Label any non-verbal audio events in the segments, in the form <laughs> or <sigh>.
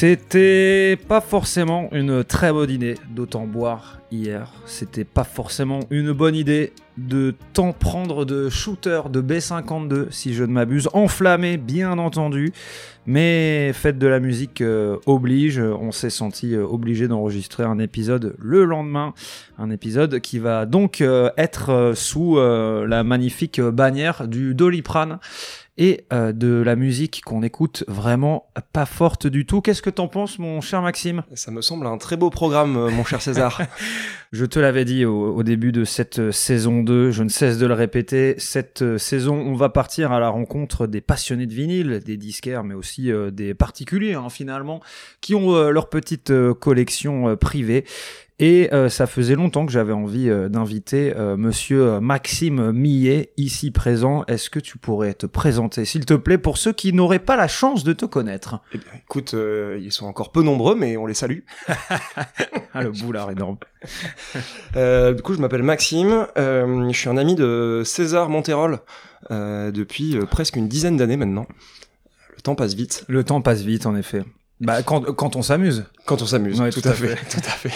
C'était pas forcément une très bonne idée d'autant boire hier. C'était pas forcément une bonne idée de tant prendre de shooter de B52, si je ne m'abuse. Enflammé, bien entendu. Mais fête de la musique euh, oblige. On s'est senti euh, obligé d'enregistrer un épisode le lendemain. Un épisode qui va donc euh, être sous la magnifique bannière du Doliprane et euh, de la musique qu'on écoute vraiment pas forte du tout. Qu'est-ce que t'en penses, mon cher Maxime? Ça me semble un très beau programme, euh, mon cher César. <laughs> Je te l'avais dit au, au début de cette euh, saison 2, je ne cesse de le répéter, cette saison, on va partir à la rencontre des passionnés de vinyle, des disquaires, mais aussi euh, des particuliers, hein, finalement, qui ont euh, leur petite euh, collection euh, privée. Et euh, ça faisait longtemps que j'avais envie euh, d'inviter euh, monsieur euh, Maxime Millet, ici présent. Est-ce que tu pourrais te présenter, s'il te plaît, pour ceux qui n'auraient pas la chance de te connaître? Eh bien, écoute, euh, ils sont encore peu nombreux, mais on les salue. <laughs> Ah, le boulard énorme. <laughs> Euh, du coup, je m'appelle Maxime. euh, je suis un ami de César Monterol euh, depuis euh, presque une dizaine d'années maintenant. Le temps passe vite Le temps passe vite, en effet. Bah, quand, quand on s'amuse. quand on s'amuse. Ouais, tout, tout à à fait. tout à fait.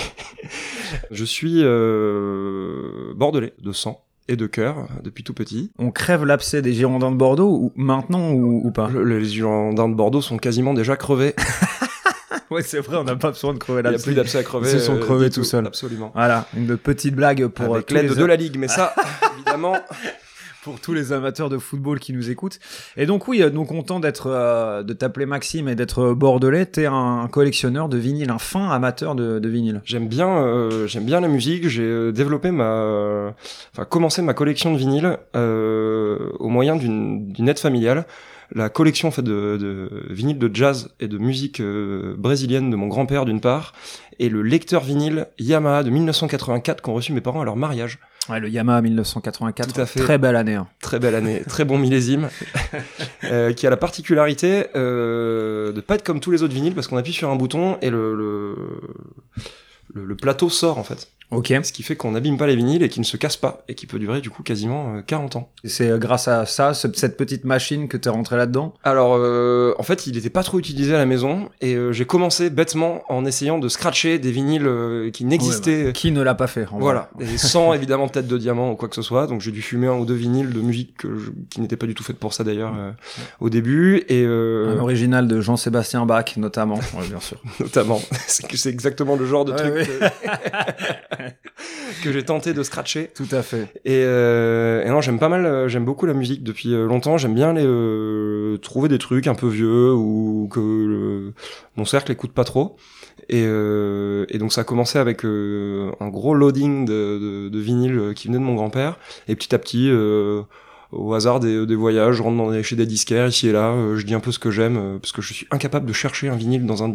<laughs> je suis euh, bordelais de sang et de cœur depuis tout petit. On crève l'abcès des Girondins de Bordeaux, ou maintenant ou, ou pas Le- les Girondins de Bordeaux sont quasiment déjà crevés. <laughs> Ouais, c'est vrai, on n'a pas besoin de crever Il n'y a l'abcès. plus d'abcès à crever. Ils se sont euh, crevés du tout seuls. Absolument. Voilà, une petite blague pour, euh, Avec tous l'aide les de la Ligue, mais ça, <laughs> évidemment, pour tous les amateurs de football qui nous écoutent. Et donc oui, euh, nous content d'être euh, de t'appeler Maxime et d'être bordelais. T'es un collectionneur de vinyle, un fin amateur de, de vinyle. J'aime bien, euh, j'aime bien la musique. J'ai euh, développé ma, enfin commencé ma collection de vinyles euh, au moyen d'une aide familiale. La collection en fait de, de vinyles de jazz et de musique euh, brésilienne de mon grand-père d'une part, et le lecteur vinyle Yamaha de 1984 qu'ont reçu mes parents à leur mariage. Ouais, le Yamaha 1984, Tout à fait. très belle année. hein. Très belle année, très bon millésime, <laughs> euh, qui a la particularité euh, de pas être comme tous les autres vinyles parce qu'on appuie sur un bouton et le, le, le, le plateau sort en fait. Ok. Ce qui fait qu'on n'abîme pas les vinyles et qu'ils ne se cassent pas et qui peut durer du coup quasiment euh, 40 ans. C'est euh, grâce à ça, ce- cette petite machine que t'es rentré là-dedans? Alors euh, en fait il n'était pas trop utilisé à la maison et euh, j'ai commencé bêtement en essayant de scratcher des vinyles euh, qui n'existaient Qui ne l'a pas fait en Voilà, et sans <laughs> évidemment tête de diamant ou quoi que ce soit. Donc j'ai dû fumer un ou deux vinyles de musique je- qui n'étaient pas du tout faites pour ça d'ailleurs euh, au début et euh, Un original de Jean-Sébastien Bach, notamment, ouais, bien sûr. <laughs> notamment <laughs> c'est exactement le genre de Ouais, truc ouais. Que, j'ai tenté de scratcher. Tout à fait. Et, euh, et non, j'aime pas mal, euh, j'aime beaucoup la musique depuis euh, longtemps. J'aime bien les euh, trouver des trucs un peu vieux ou que le- mon cercle écoute pas trop. Et, euh, et donc ça a commencé avec euh, un gros loading de, de, de vinyle qui venait de mon grand-père. Et petit à petit, euh, au hasard des, des voyages, je rentre dans des, chez des disquaires ici et là, euh, je dis un peu ce que j'aime euh, parce que je suis incapable de chercher un vinyle dans un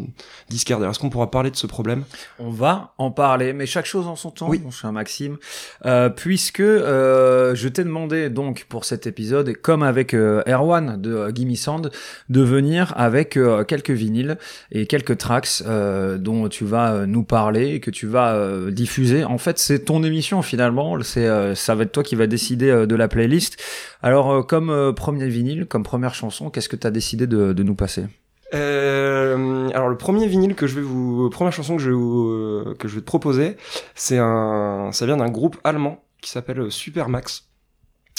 disquaire. D'ailleurs, est-ce qu'on pourra parler de ce problème? On va en parler, mais chaque chose en son temps, Oui. mon cher Maxime, euh, puisque euh, je t'ai demandé donc pour cet épisode, et comme avec euh, Erwan de euh, Gimme Sound, de venir avec quelques vinyles et quelques tracks euh, dont tu vas nous parler et que tu vas diffuser. En fait, c'est ton émission finalement, c'est euh, ça va être toi qui va décider de la playlist. Alors, euh, comme euh, premier vinyle, comme première chanson, qu'est-ce que tu as décidé de, de nous passer? Euh, alors le premier vinyle que je vais vous, première chanson que je vais vous, que je vais te proposer, c'est un, ça vient d'un groupe allemand qui s'appelle Supermax,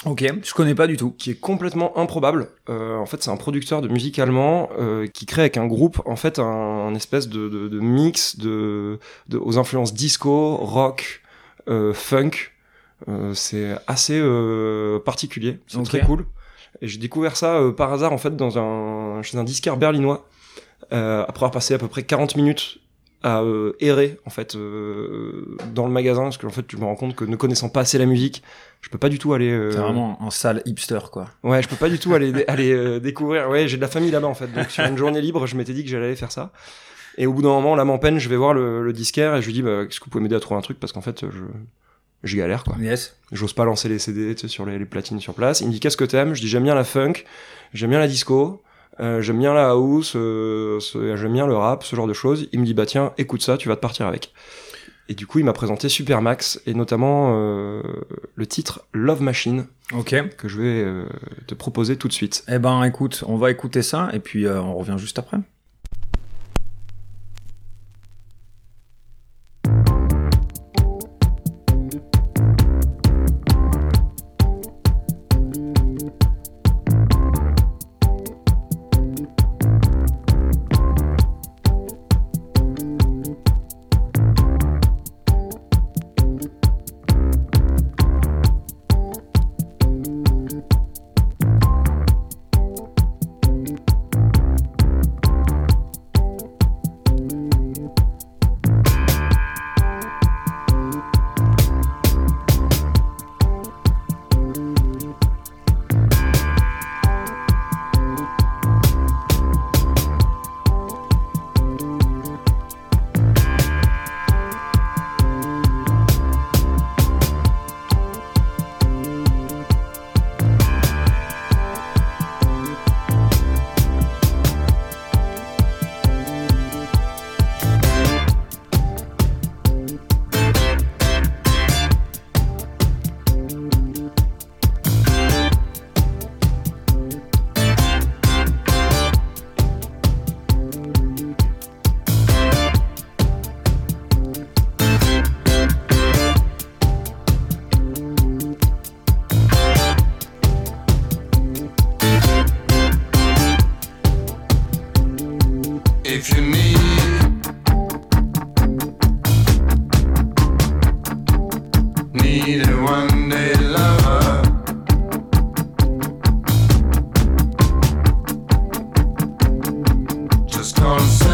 Ok, je connais pas du tout. qui est complètement improbable. Euh, en fait, c'est un producteur de musique allemand euh, qui crée avec un groupe, en fait, un, un espèce de, de, de mix de, de, aux influences disco, rock, euh, funk. Euh, c'est assez euh, particulier, c'est très cool. Et j'ai découvert ça euh, par hasard en fait dans un chez un disquaire berlinois. Euh, après avoir passé à peu près 40 minutes à euh, errer en fait euh, dans le magasin parce que en fait je me rends compte que ne connaissant pas assez la musique je peux pas du tout aller euh, C'est vraiment un sale hipster, quoi. ouais je peux pas du tout aller <laughs> aller euh, découvrir ouais j'ai de la famille là-bas en fait donc sur une journée libre je m'étais dit que j'allais aller faire ça et au bout d'un moment là m'en peine je vais voir le, le disquaire et je lui dis bah, est-ce que vous pouvez m'aider à trouver un truc? Parce qu'en fait je je galère quoi Yes. j'ose pas lancer les CD tu sais, sur les, les platines sur place. Il me dit qu'est-ce que t'aimes? Je dis j'aime bien la funk, j'aime bien la disco, euh, j'aime bien la house, euh, j'aime bien le rap, ce genre de choses. Il me dit bah tiens écoute ça, tu vas te partir avec. Et du coup il m'a présenté Supermax et notamment euh, le titre Love Machine Ok. que je vais euh, te proposer tout de suite. Eh ben, écoute, on va écouter ça et puis euh, on revient juste après. console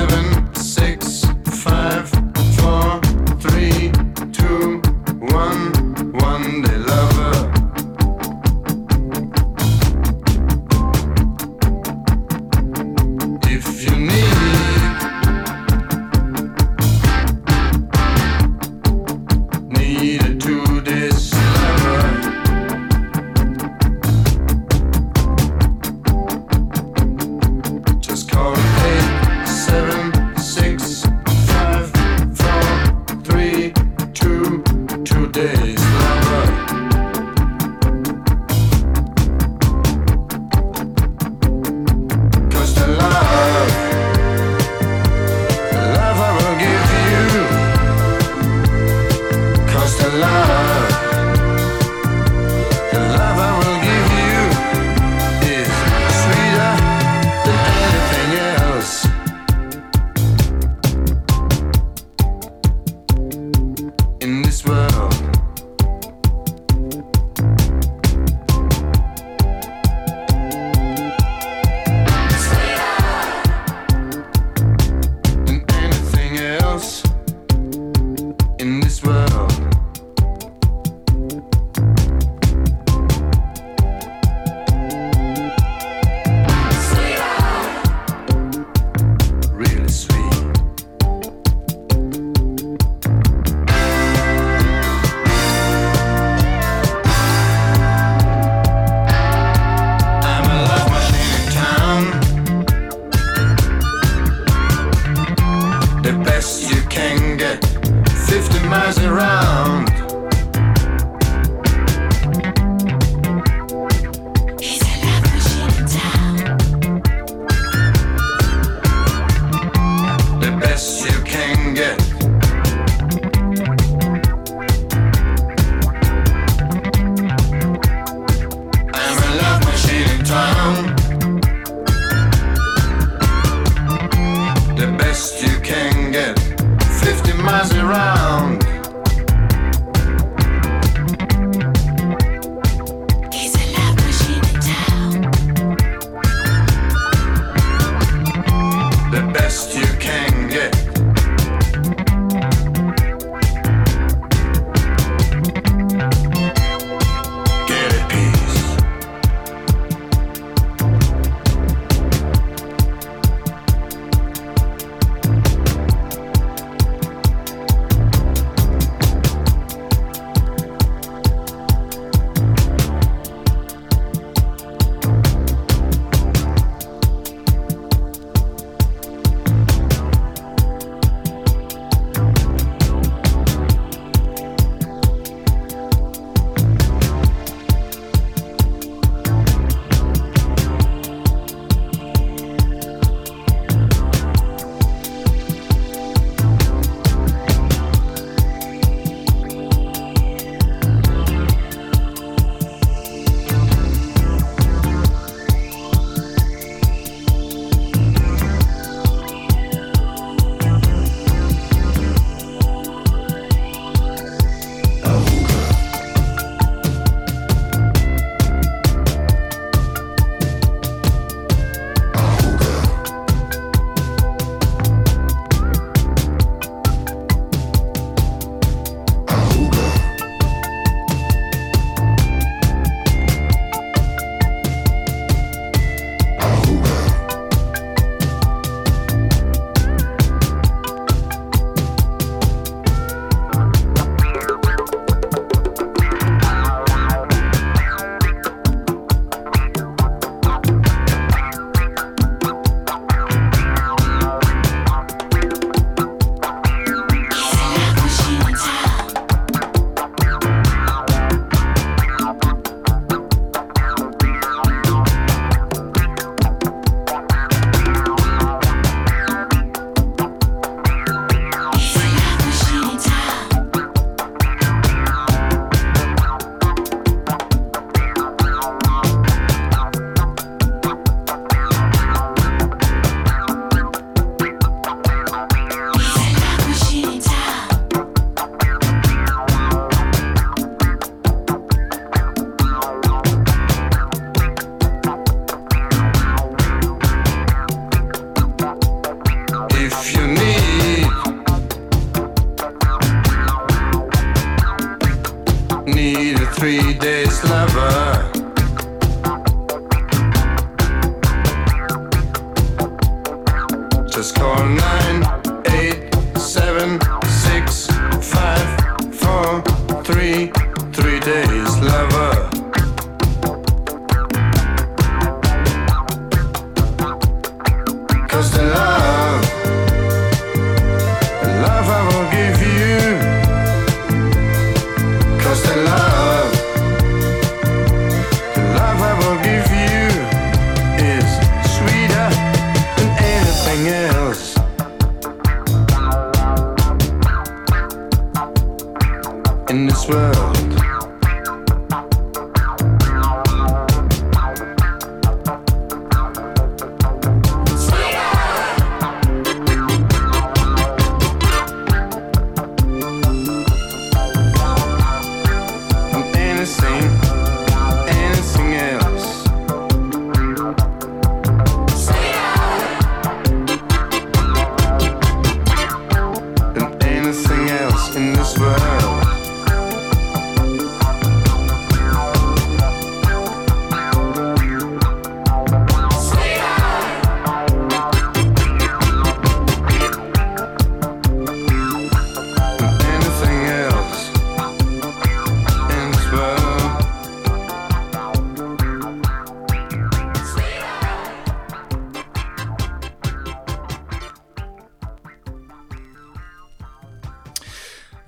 Cause the love,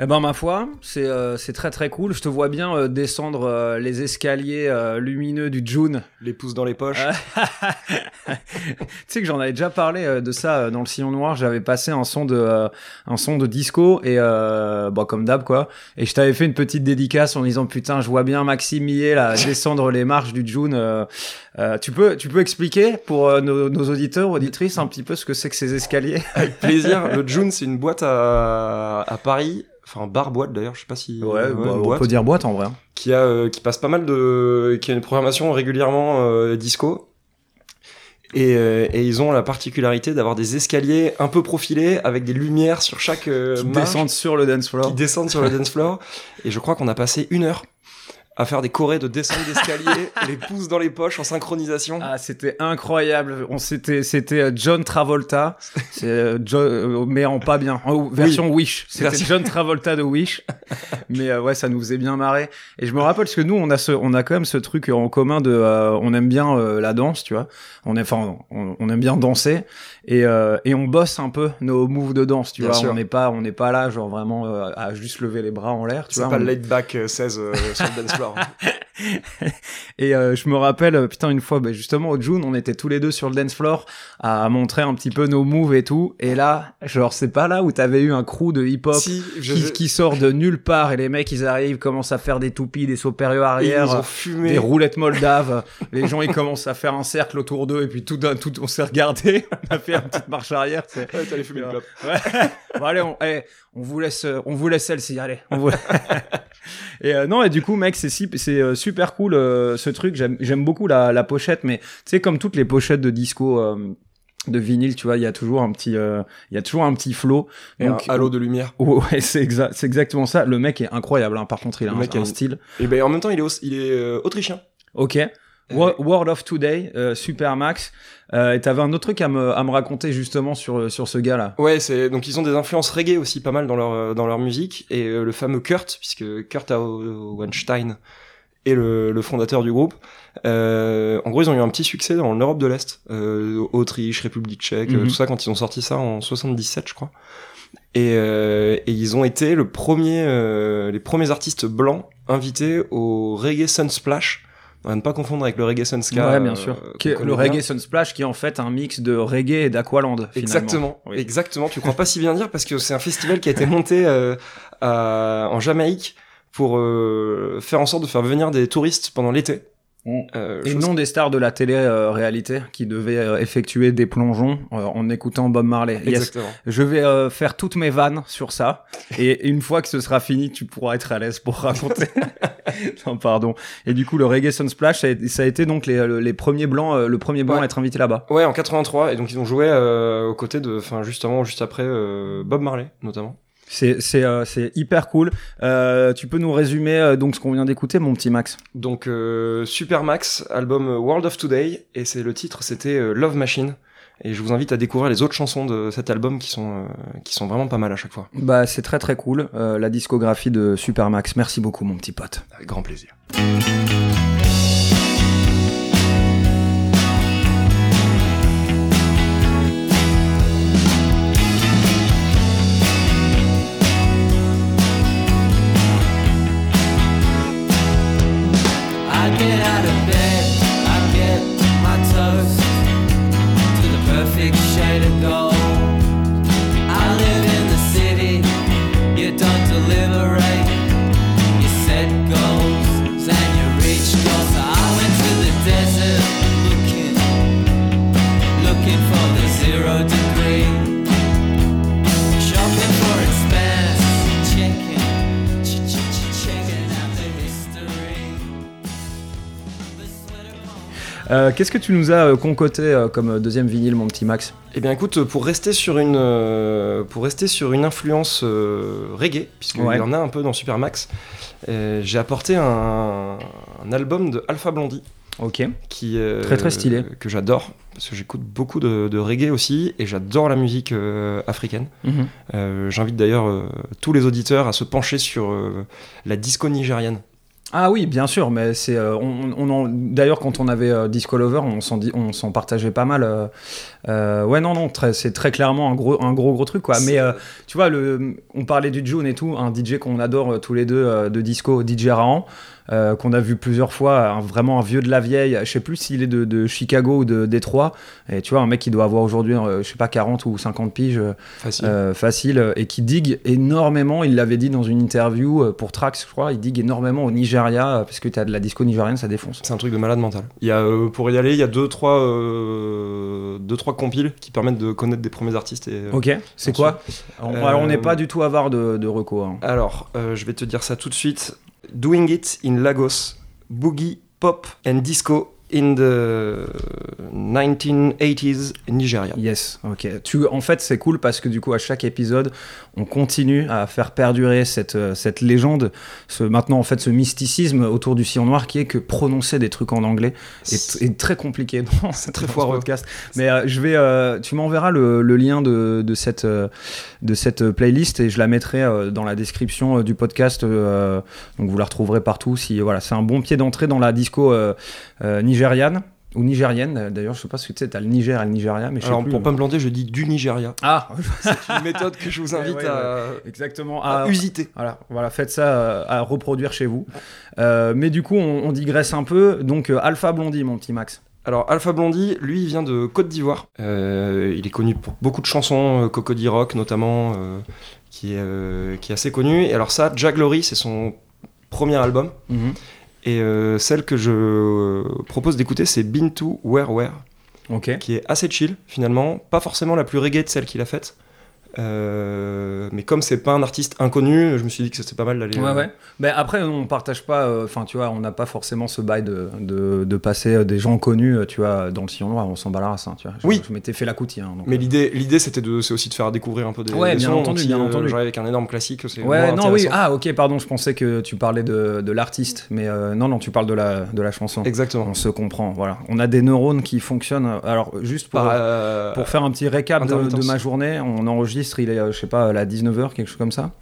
Eh ben ma foi, c'est euh, c'est très très cool. Je te vois bien euh, descendre euh, les escaliers euh, lumineux du June. Les pouces dans les poches. <laughs> tu sais que j'en avais déjà parlé euh, de ça euh, dans le sillon noir. J'avais passé un son de euh, un son de disco et euh, bon comme d'hab quoi. Et je t'avais fait une petite dédicace en disant putain je vois bien Maxime Millet là <laughs> descendre les marches du June. tu peux tu peux expliquer pour nos, nos auditeurs auditrices un petit peu ce que c'est que ces escaliers? Avec plaisir. Le June, c'est une boîte à, à Paris. Enfin, un bar-boîte d'ailleurs, je sais pas si. Ouais, bah, on boîte peut dire boîte en vrai. hein. Qui a, euh, qui passe pas mal de, qui a une programmation régulièrement euh, disco. Et, euh, et ils ont la particularité d'avoir des escaliers un peu profilés avec des lumières sur chaque Qui marche, descendent sur le dance floor. qui descendent sur le <laughs> dance floor. Et je crois qu'on a passé une heure à faire des chorés de descente d'escalier, <laughs> les pouces dans les poches en synchronisation. Ah, c'était incroyable. On c'était c'était euh, John Travolta, c'est euh, Jo- euh, mais en pas bien, en version Wish. C'était John Travolta de Wish. <laughs> mais euh, ouais, ça nous faisait bien marrer. Et je me rappelle parce que nous on a ce on a quand même ce truc en commun de euh, on aime bien euh, la danse, tu vois. On est enfin on, on aime bien danser et euh, et on bosse un peu nos moves de danse, tu Bien vois. sûr. On n'est pas on n'est pas là genre vraiment à juste lever les bras en l'air, tu C'est vois. pas On- le laid back euh, 16 euh, sur le dance floor. <laughs> Et euh, je me rappelle, euh, putain, une fois, bah, justement, au June, on était tous les deux sur le dance floor à montrer un petit peu nos moves et tout. Et là, genre, c'est pas là où t'avais eu un crew de hip-hop si, je, qui, qui sort de nulle part et les mecs, ils arrivent, commencent à faire des toupies, des sauts périlleux arrière, des roulettes moldaves. les gens, ils commencent à faire un cercle autour d'eux et puis tout d'un tout, on s'est regardé. <laughs> on a fait une petite marche arrière. Ouais, t'allais fumer une clope. Ouais. bon, allez, on, eh, on vous laisse, euh, on vous laisse celle-ci, allez. On vous... <laughs> et euh, non, et du coup, mec, c'est si, c'est euh, super cool euh, ce truc. J'aime, j'aime beaucoup la, la pochette, mais tu sais, comme toutes les pochettes de disco. euh, de vinyle, tu vois, il y a toujours un petit, euh, il y a toujours un petit flow. Et un Donc, halo de lumière. <laughs> ouais, c'est exact, c'est exactement ça. Le mec est incroyable. Hein. Par contre, il a Le un, mec a un une- style. Et ben en même temps, il est, il est euh, autrichien. Ok. Wo- World of Today, euh, Super Max. Euh, et t'avais un autre truc à me, à me raconter justement sur, sur ce gars-là. Ouais, c'est donc ils ont des influences reggae aussi pas mal dans leur euh, dans leur musique et euh, le fameux Kurt puisque Kurt Weinstein est le, le fondateur du groupe. Euh, en gros, ils ont eu un petit succès dans l'Europe de l'Est, euh, Autriche, République Tchèque, euh, Mhm. tout ça quand ils ont sorti ça en 77, je crois. Et, euh, et ils ont été le premier, euh, les premiers artistes blancs invités au Reggae Sunsplash. À ne pas confondre avec le Reggae Sunska. ouais, bien euh, sûr. qu'on Qui est le bien. reggae Sunsplash, qui est en fait un mix de reggae et d'Aqualand. finalement. Exactement, Oui. exactement. Tu crois pas si bien dire parce que c'est un festival qui a été monté euh, à- en Jamaïque pour euh, faire en sorte de faire venir des touristes pendant l'été. Euh, Et non des stars de la télé-réalité qui devaient euh, effectuer des plongeons euh, en écoutant Bob Marley. Yes. Exactement. Je vais euh, faire toutes mes vannes sur ça. Et une fois que ce sera fini, tu pourras être à l'aise pour raconter. <laughs> non, pardon. Et du coup, le Reggae Sunsplash, ça a, ça a été donc les, les premiers blancs, euh, le premier blanc Ouais. à être invité là-bas. Ouais, en 83, et donc ils ont joué euh, aux côtés de, enfin justement juste après euh, Bob Marley notamment. C'est c'est euh, c'est hyper cool. Euh, tu peux nous résumer euh, donc ce qu'on vient d'écouter, mon petit Max? Donc euh, Supermax, album World of Today, et c'est le titre, c'était euh, Love Machine. Et je vous invite à découvrir les autres chansons de cet album qui sont euh, qui sont vraiment pas mal à chaque fois. Bah c'est très très cool. euh, la discographie de Supermax. Merci beaucoup, mon petit pote. Avec grand plaisir. Euh, Qu'est-ce que tu nous as euh, concocté euh, comme deuxième vinyle, mon petit Max Eh bien écoute, pour rester sur une, pour rester sur une influence reggae, puisqu'il Ouais. y en a un peu dans Supermax, j'ai apporté un, un album de Alpha Blondie. Ok. Qui, euh, Très, très stylé. Que j'adore, parce que j'écoute beaucoup de, de reggae aussi, et j'adore la musique euh, africaine. Mhm. Euh, J'invite d'ailleurs tous les auditeurs à se pencher sur la disco nigériane. Ah oui, bien sûr, mais c'est euh, on, d'ailleurs quand on avait euh, Disco Lover, on s'en dit- on s'en partageait pas mal. euh, ouais non non, c'est très clairement un gros un gros gros truc quoi. Mais tu vois le, on parlait du June et tout, un DJ qu'on adore tous les deux de disco, DJ Rahan. Euh, qu'on a vu plusieurs fois, un- vraiment un vieux de la vieille, je sais plus s'il est de, de Chicago ou de Détroit, et tu vois, un mec qui doit avoir aujourd'hui, euh, je sais pas, 40 ou 50 piges, euh, Facile. euh, facile, et qui digue énormément, il l'avait dit dans une interview pour Trax, je crois, il digue énormément au Nigeria, parce que tu as de la disco nigérienne, ça défonce. C'est un truc de malade mental. Il y a, euh, pour y aller, il y a deux trois, deux, trois compiles qui permettent de connaître des premiers artistes. Et, Ok, c'est quoi. On- Alors on n'est pas du tout avare de, de reco. hein. Alors, je vais te dire ça tout de suite. Doing It in Lagos, Boogie, Pop and Disco in the 1980s Nigeria. Yes, ok. Tu, en fait, c'est cool parce que du coup, à chaque épisode, on continue à faire perdurer cette, euh, cette légende, ce, maintenant en fait, ce mysticisme autour du sillon noir qui est que prononcer des trucs en anglais est, est très compliqué dans, <laughs> C'est très foireux. podcast. Mais euh, je vais, euh, tu m'enverras le, le lien de, de cette, de cette playlist et je la mettrai euh, dans la description du podcast. donc vous la retrouverez partout. Si voilà, c'est un bon pied d'entrée dans la disco euh, nigériane ou nigérienne. D'ailleurs, je sais pas si tu sais, t'as le Niger et le Nigeria, mais je sais Alors, plus. pour pas me planter, je dis du Nigeria. Ah, <laughs> C'est une méthode que je vous invite Ouais, ouais, à, exactement. à usiter. voilà, voilà, faites ça euh, à reproduire chez vous. Euh, mais du coup, on, on digresse un peu. Donc, euh, Alpha Blondie, mon petit Max. Alors Alpha Blondie, lui, il vient de Côte d'Ivoire. Euh, il est connu pour beaucoup de chansons, euh, Cocody Rock notamment, euh, qui, est, euh, qui est assez connu. Et alors ça, Jack Glory, c'est son premier album. Et euh, celle que je euh, propose d'écouter, c'est Been to Where Where, qui est assez chill finalement, pas forcément la plus reggae de celle qu'il a faite. Euh, mais comme c'est pas un artiste inconnu, je me suis dit que c'était pas mal d'aller. Ouais, euh, ouais. Mais après, on partage pas. euh, Enfin, tu vois, on n'a pas forcément ce bail de, de, de passer des gens connus, tu vois, dans le sillon noir. On s'en bat la race, hein, tu vois. Je, Oui. Je m'étais fait la coutille. hein, Mais l'idée, l'idée c'était de, c'est aussi de faire découvrir un peu des, Ouais, des bien sons, entendu, bien entendu. J'arrive avec un énorme classique, Ouais, non, oui. Ah, ok, pardon, je pensais que tu parlais de, de l'artiste. Mais non, non, tu parles de la, de la chanson. Exactement. On se comprend, voilà. On a des neurones qui fonctionnent. Alors, juste pour. Par, Pour faire un petit récap de, ma journée, on enregistre, il est, euh, je sais pas, à 19h, quelque chose comme ça.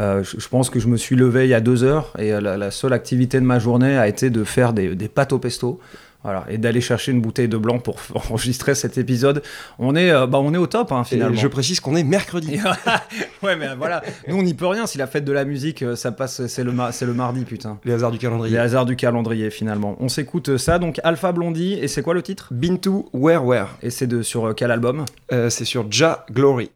Euh, je, je pense que je me suis levé il y a deux heures et euh, la, la seule activité de ma journée a été de faire des, des pâtes au pesto. Voilà, et d'aller chercher une bouteille de blanc pour <laughs> enregistrer cet épisode. On est, euh, bah, on est au top, hein, Et finalement. je précise qu'on est mercredi. <laughs> ouais, mais voilà, nous on n'y peut rien. Si la fête de la musique, ça passe, c'est le, c'est le mardi, putain. Les hasards du calendrier. Les hasards du calendrier, finalement. On s'écoute ça, donc Alpha Blondie, et c'est quoi le titre? Been to Where Where. Et c'est de sur quel album? Euh, c'est sur Ja Glory.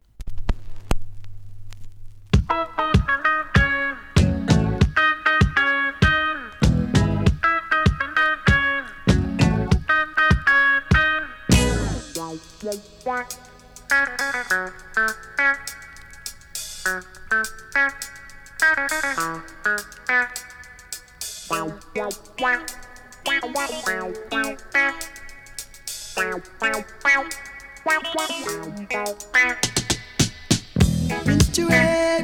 Habitué,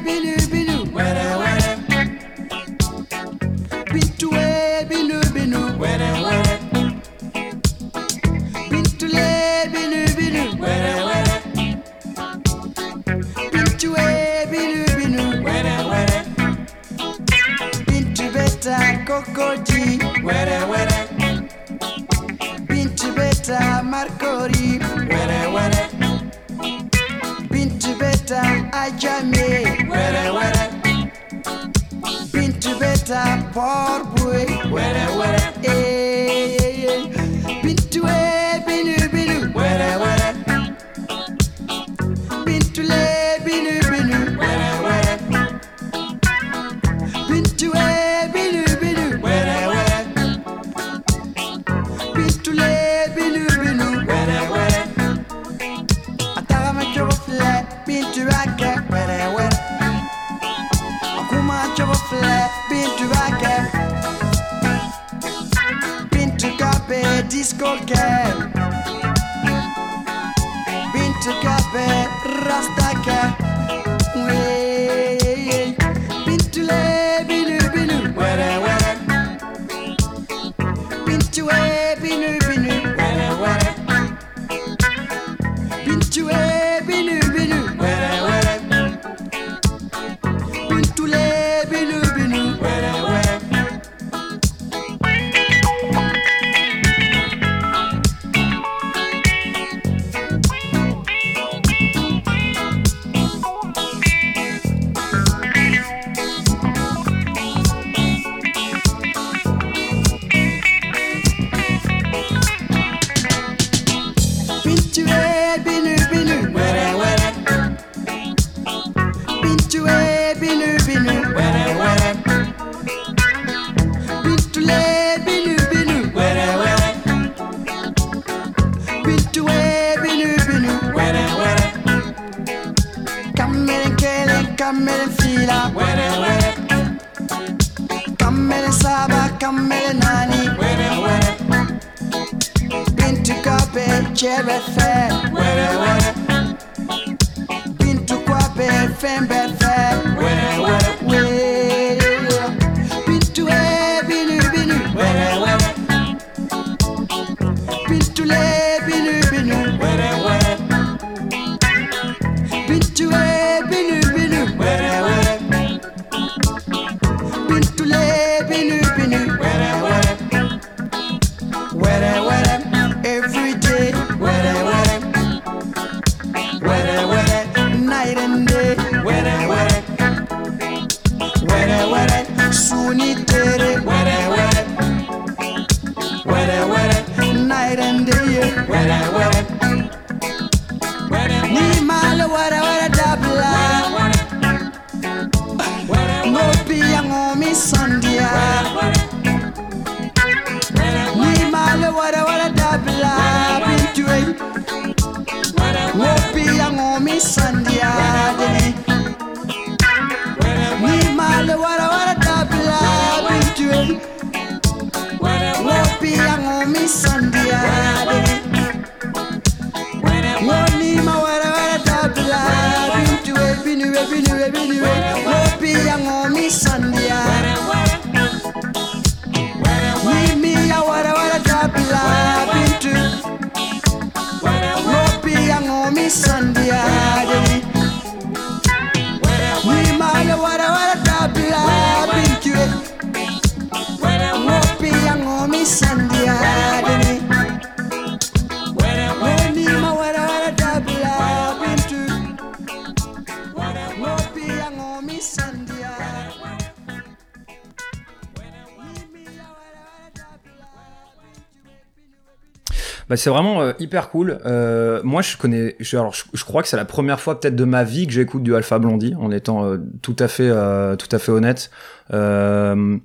c'est vraiment euh, hyper cool. Euh, moi, je connais. Je, alors, je, crois que c'est la première fois peut-être de ma vie que j'écoute du Alpha Blondie, en étant euh, tout à fait, euh, tout à fait honnête. Euh,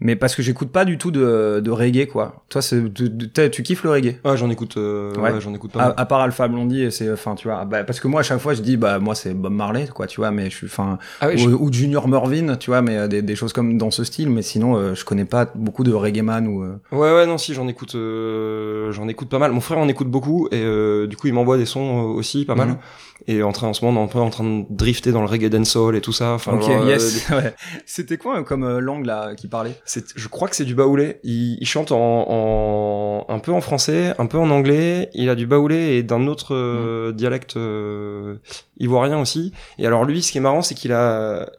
mais parce que j'écoute pas du tout de, de reggae, quoi. Toi, c'est, tu, tu- kiffes le reggae? Ouais, j'en écoute, euh, Ouais. ouais, j'en écoute pas à, à part Alpha Blondie, c'est, enfin, tu vois, bah, parce que moi, à chaque fois, je dis, bah, moi, c'est Bob Marley, quoi, tu vois, mais je suis, enfin, Ah oui, ou, je- ou Junior Mervyn, tu vois, mais euh, des, des choses comme dans ce style, mais sinon, euh, je connais pas beaucoup de reggae man ou. euh, Ouais, ouais, non, si, j'en écoute, euh, j'en écoute pas mal. Mon frère en écoute beaucoup et euh, du coup il m'envoie des sons aussi pas mal. Mhm. Et en train en ce moment on est un peu en train de drifter dans le reggae dancehall et tout ça. Enfin, Ok, genre, euh, yes. <laughs> ouais. C'était quoi euh, comme euh, langue là qui parlait? C'est, je crois que c'est du baoulé. Il, il chante en, en- un peu en français, un peu en anglais. Il a du baoulé et d'un autre euh, dialecte euh, ivoirien aussi. Et alors lui, ce qui est marrant, c'est qu'il a,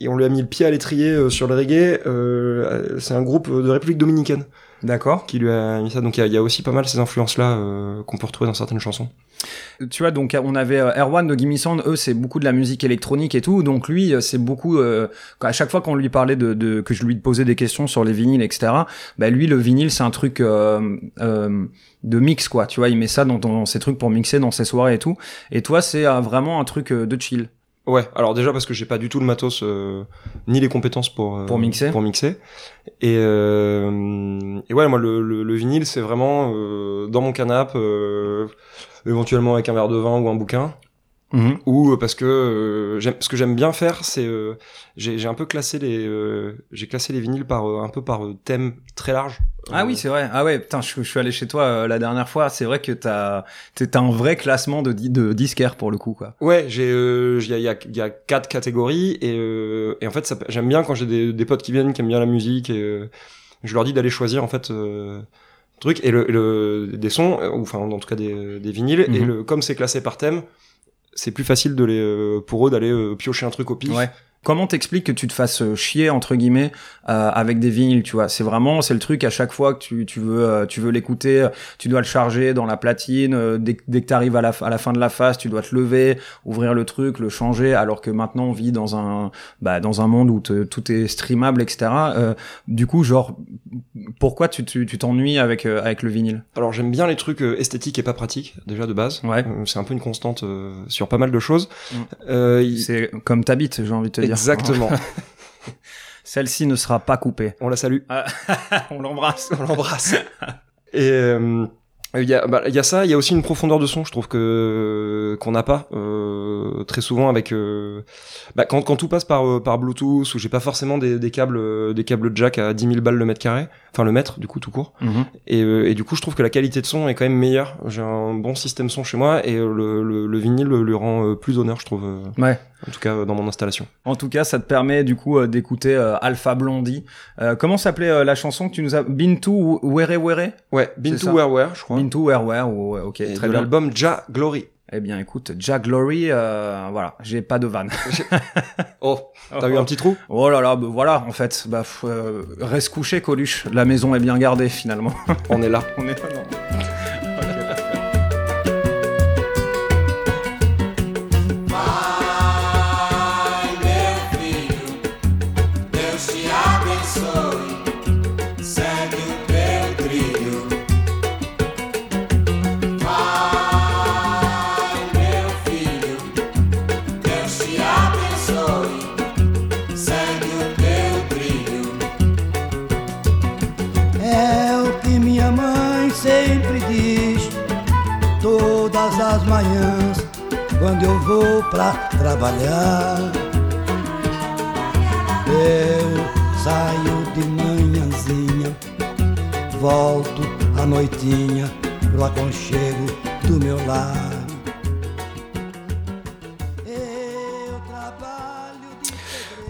et on lui a mis le pied à l'étrier euh, sur le reggae. euh, c'est un groupe de République dominicaine D'accord. qui lui a mis ça. Donc il y y a aussi pas mal ces influences-là euh, qu'on peut retrouver dans certaines chansons. Tu vois, donc on avait euh, Erwan de Gimme Sound, eux c'est beaucoup de la musique électronique et tout, donc lui euh, c'est beaucoup, euh, à chaque fois qu'on lui parlait de, de, que je lui posais des questions sur les vinyles, etc. Bah lui le vinyle c'est un truc euh, euh, de mix quoi, tu vois, il met ça dans, dans ses trucs pour mixer dans ses soirées et tout. Et toi c'est euh, vraiment un truc de chill. Ouais, alors déjà parce que j'ai pas du tout le matos euh, ni les compétences pour euh, Pour mixer. Pour mixer. Et, euh, et ouais, moi le, le, le vinyle c'est vraiment euh, dans mon canapé, euh, éventuellement avec un verre de vin ou un bouquin, ou euh, parce que euh, j'aime ce que j'aime bien faire, c'est euh, j'ai un peu classé les euh, j'ai classé les vinyles par euh, un peu par euh, thème très large. Ah oui c'est vrai, ah ouais putain je, je suis allé chez toi euh, la dernière fois, c'est vrai que t'as t'as un vrai classement de, de disquaires pour le coup quoi. Ouais, j'ai euh, il y, a, il y, a, y a quatre catégories et, euh, et en fait j'aime bien quand j'ai des, des potes qui viennent qui aiment bien la musique et euh, je leur dis d'aller choisir en fait euh, truc et le, le des sons euh, ou enfin en tout cas des, des vinyles et Mhm. le comme c'est classé par thème c'est plus facile de les euh, pour eux d'aller euh, piocher un truc au pif. Ouais. Comment t'expliques que tu te fasses euh, chier entre guillemets euh, avec des vinyles, tu vois? C'est vraiment c'est le truc à chaque fois que tu, tu veux euh, tu veux l'écouter, euh, tu dois le charger dans la platine. euh, dès, que- dès que t'arrives à la à la fin de la phase, tu dois te lever, ouvrir le truc, le changer. Alors que maintenant on vit dans un bah, dans un monde où te- tout est streamable, etc. Euh, du coup, genre pourquoi tu tu tu t'ennuies avec euh, avec le vinyle? Alors j'aime bien les trucs esthétiques et pas pratiques déjà de base. Ouais. C'est un peu une constante euh, sur pas mal de choses. Mm. Euh, C'est comme t'habites, j'ai envie de te dire. Exactement. <laughs> Celle-ci ne sera pas coupée. On la salue. <laughs> on l'embrasse. On l'embrasse. Et euh, il y a, bah, il y a ça, il y a aussi une profondeur de son, je trouve que qu'on n'a pas euh, très souvent avec euh, bah, quand, quand tout passe par euh, par Bluetooth où j'ai pas forcément des, des câbles euh, des câbles jack à 10 000 balles le mètre carré, enfin le mètre du coup tout court. Et, euh, et du coup je trouve que la qualité de son est quand même meilleure. J'ai un bon système son chez moi et euh, le, le, le vinyle lui rend plus honneur, je trouve. Ouais. En tout cas dans mon installation. En tout cas, ça te permet du coup euh, d'écouter euh, Alpha Blondie. Euh, comment s'appelait euh, la chanson que tu nous as Bintou Were Were? Ouais, Been C'est to ça. Where Where, je crois. Bintou Were Were ou- ouais, ok, Et très de bien. l'album Ja Glory. Eh bien, écoute, Jack Glory, euh, voilà, j'ai pas de vanne. <laughs> Oh, t'as eu un petit trou? Oh là là, bah, voilà, en fait, bah, euh, reste couché, Coluche. La maison est bien gardée finalement. On est là. <laughs> On est là, non. Manhãs Quando eu vou pra trabalhar. Eu saio de manhãzinha Volto à noitinha Pro aconchego do meu lar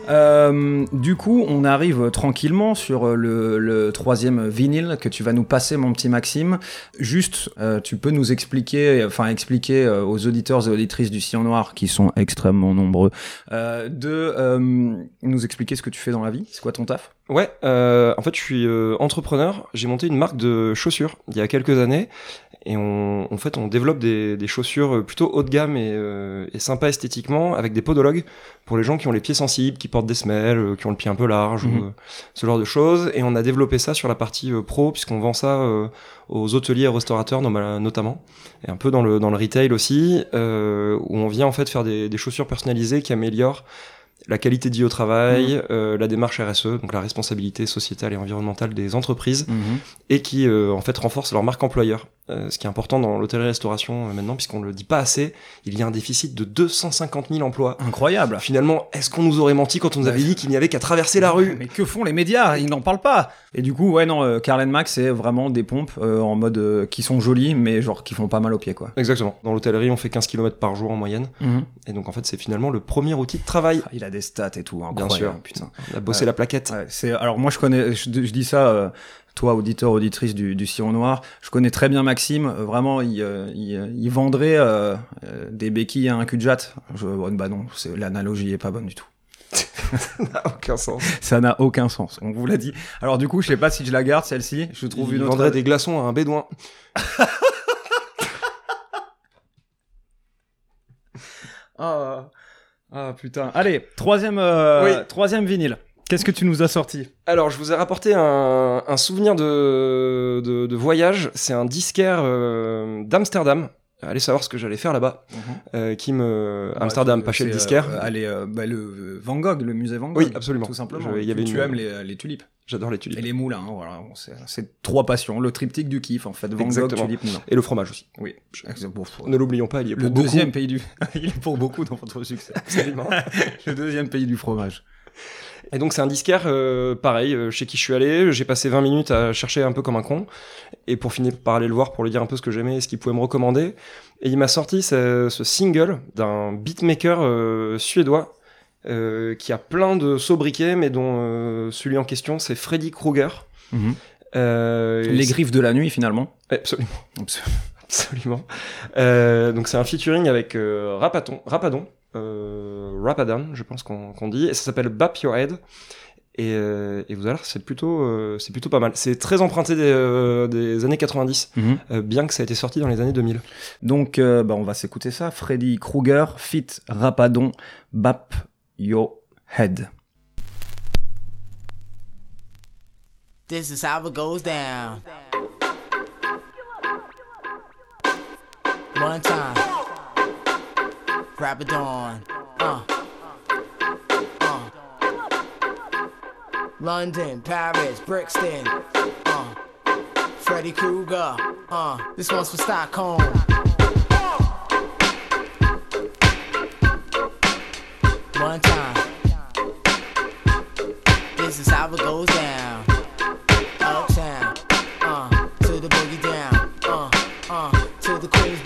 Euh, du coup, on arrive tranquillement sur euh, le, troisième vinyle que tu vas nous passer, mon petit Maxime. Juste, euh, tu peux nous expliquer, enfin expliquer aux auditeurs et auditrices du Sillon Noir, qui sont extrêmement nombreux, de nous expliquer ce que tu fais dans la vie. C'est quoi ton taf? Ouais, en fait, je suis entrepreneur. J'ai monté une marque de chaussures il y a quelques années, et on, en fait, on développe des, chaussures plutôt haut de gamme et, et sympa esthétiquement, avec des podologues pour les gens qui ont les pieds sensibles, qui portent des semelles, euh, qui ont le pied un peu large, Mhm. ou, euh, ce genre de choses. Et on a développé ça sur la partie euh, pro, puisqu'on vend ça aux hôteliers et restaurateurs nom- notamment, et un peu dans le dans le retail aussi, où on vient en fait faire des, des chaussures personnalisées qui améliorent la qualité de vie au travail, euh, la démarche RSE, donc la responsabilité sociétale et environnementale des entreprises, et qui euh, en fait renforcent leur marque employeur. Euh, ce qui est important dans l'hôtellerie-restauration euh, maintenant, puisqu'on le dit pas assez, il y a un déficit de 250 000 emplois. Incroyable. Finalement, est-ce qu'on nous aurait menti quand on nous avait dit qu'il n'y avait qu'à traverser la rue? Mais que font les médias? Ils n'en parlent pas. Et du coup, ouais, non, euh, Carl Max, c'est vraiment des pompes en mode qui sont jolies, mais genre qui font pas mal aux pieds, quoi. Exactement. Dans l'hôtellerie, on fait 15 km par jour en moyenne. Et donc, en fait, c'est finalement le premier outil de travail. Ah, Il a des stats et tout, Bien sûr. putain. On a bossé la plaquette. Ouais, c'est alors moi je connais, je, je dis ça. euh, toi, auditeur, auditrice du, du Sillon Noir, je connais très bien Maxime. euh, Vraiment, il, euh, il, il vendrait euh, des béquilles à un cul de jatte. Je, bah non, c'est- l'analogie est pas bonne du tout. <laughs> Ça n'a aucun sens. Ça n'a aucun sens. On vous l'a dit. Alors du coup, je sais pas si je la garde celle-ci. Je trouve Il une autre. vendrait des glaçons à un bédouin. Ah, <laughs> ah, putain. Allez, troisième, euh, Oui. troisième vinyle. Qu'est-ce que tu nous as sorti Alors, je vous ai rapporté un, un souvenir de, de, de voyage. C'est un disquaire euh, d'Amsterdam. Allez savoir ce que j'allais faire là-bas. Euh, qui me... Amsterdam, pas chez le disquaire. euh, allez, euh, bah, le euh, Van Gogh, le musée Van Gogh. Oui, absolument. Tout simplement. Je- y avait tu une- aimes les, les tulipes. J'adore les tulipes. Et les moulins, hein, voilà. Bon, c'est- trois passions. Le triptyque du kiff, en fait. Van Gogh, tulipes, moulins. Et le fromage aussi. Oui. Bon, faut- Ne l'oublions pas, il est le pour beaucoup. deuxième pays du. <laughs> Il est pour beaucoup dans votre succès. Absolument. <laughs> le deuxième pays du fromage. Et donc c'est un disquaire, euh, pareil, euh, chez qui je suis allé, j'ai passé 20 minutes à chercher un peu comme un con, et pour finir par aller le voir, pour lui dire un peu ce que j'aimais et ce qu'il pouvait me recommander, et il m'a sorti ce, ce single d'un beatmaker euh, suédois, euh, qui a plein de sobriquets, mais dont celui en question c'est Freddy Krueger. Et Les griffes de la nuit, finalement. Absolument. Absolument. Donc c'est un featuring avec Rapaton, Rapadon, Rapadan, je pense qu'on dit, et ça s'appelle Bap Your Head. Et, euh, et vous allez voir, c'est plutôt, euh, c'est plutôt pas mal. C'est très emprunté des, euh, des années 90, Mhm. euh, bien que ça ait été sorti dans les années 2000. Donc, euh, bah, on va s'écouter ça. Freddy Krueger, Fit Rapadon, Bap Yo Head. This is how it goes down. One time. Grab it on. Uh. Uh. London, Paris, Brixton. Uh. Freddy Krueger. Uh. This one's for Stockholm. One time. This is how it goes down. Uptown, uh, to the boogie down, uh, uh, to the Queens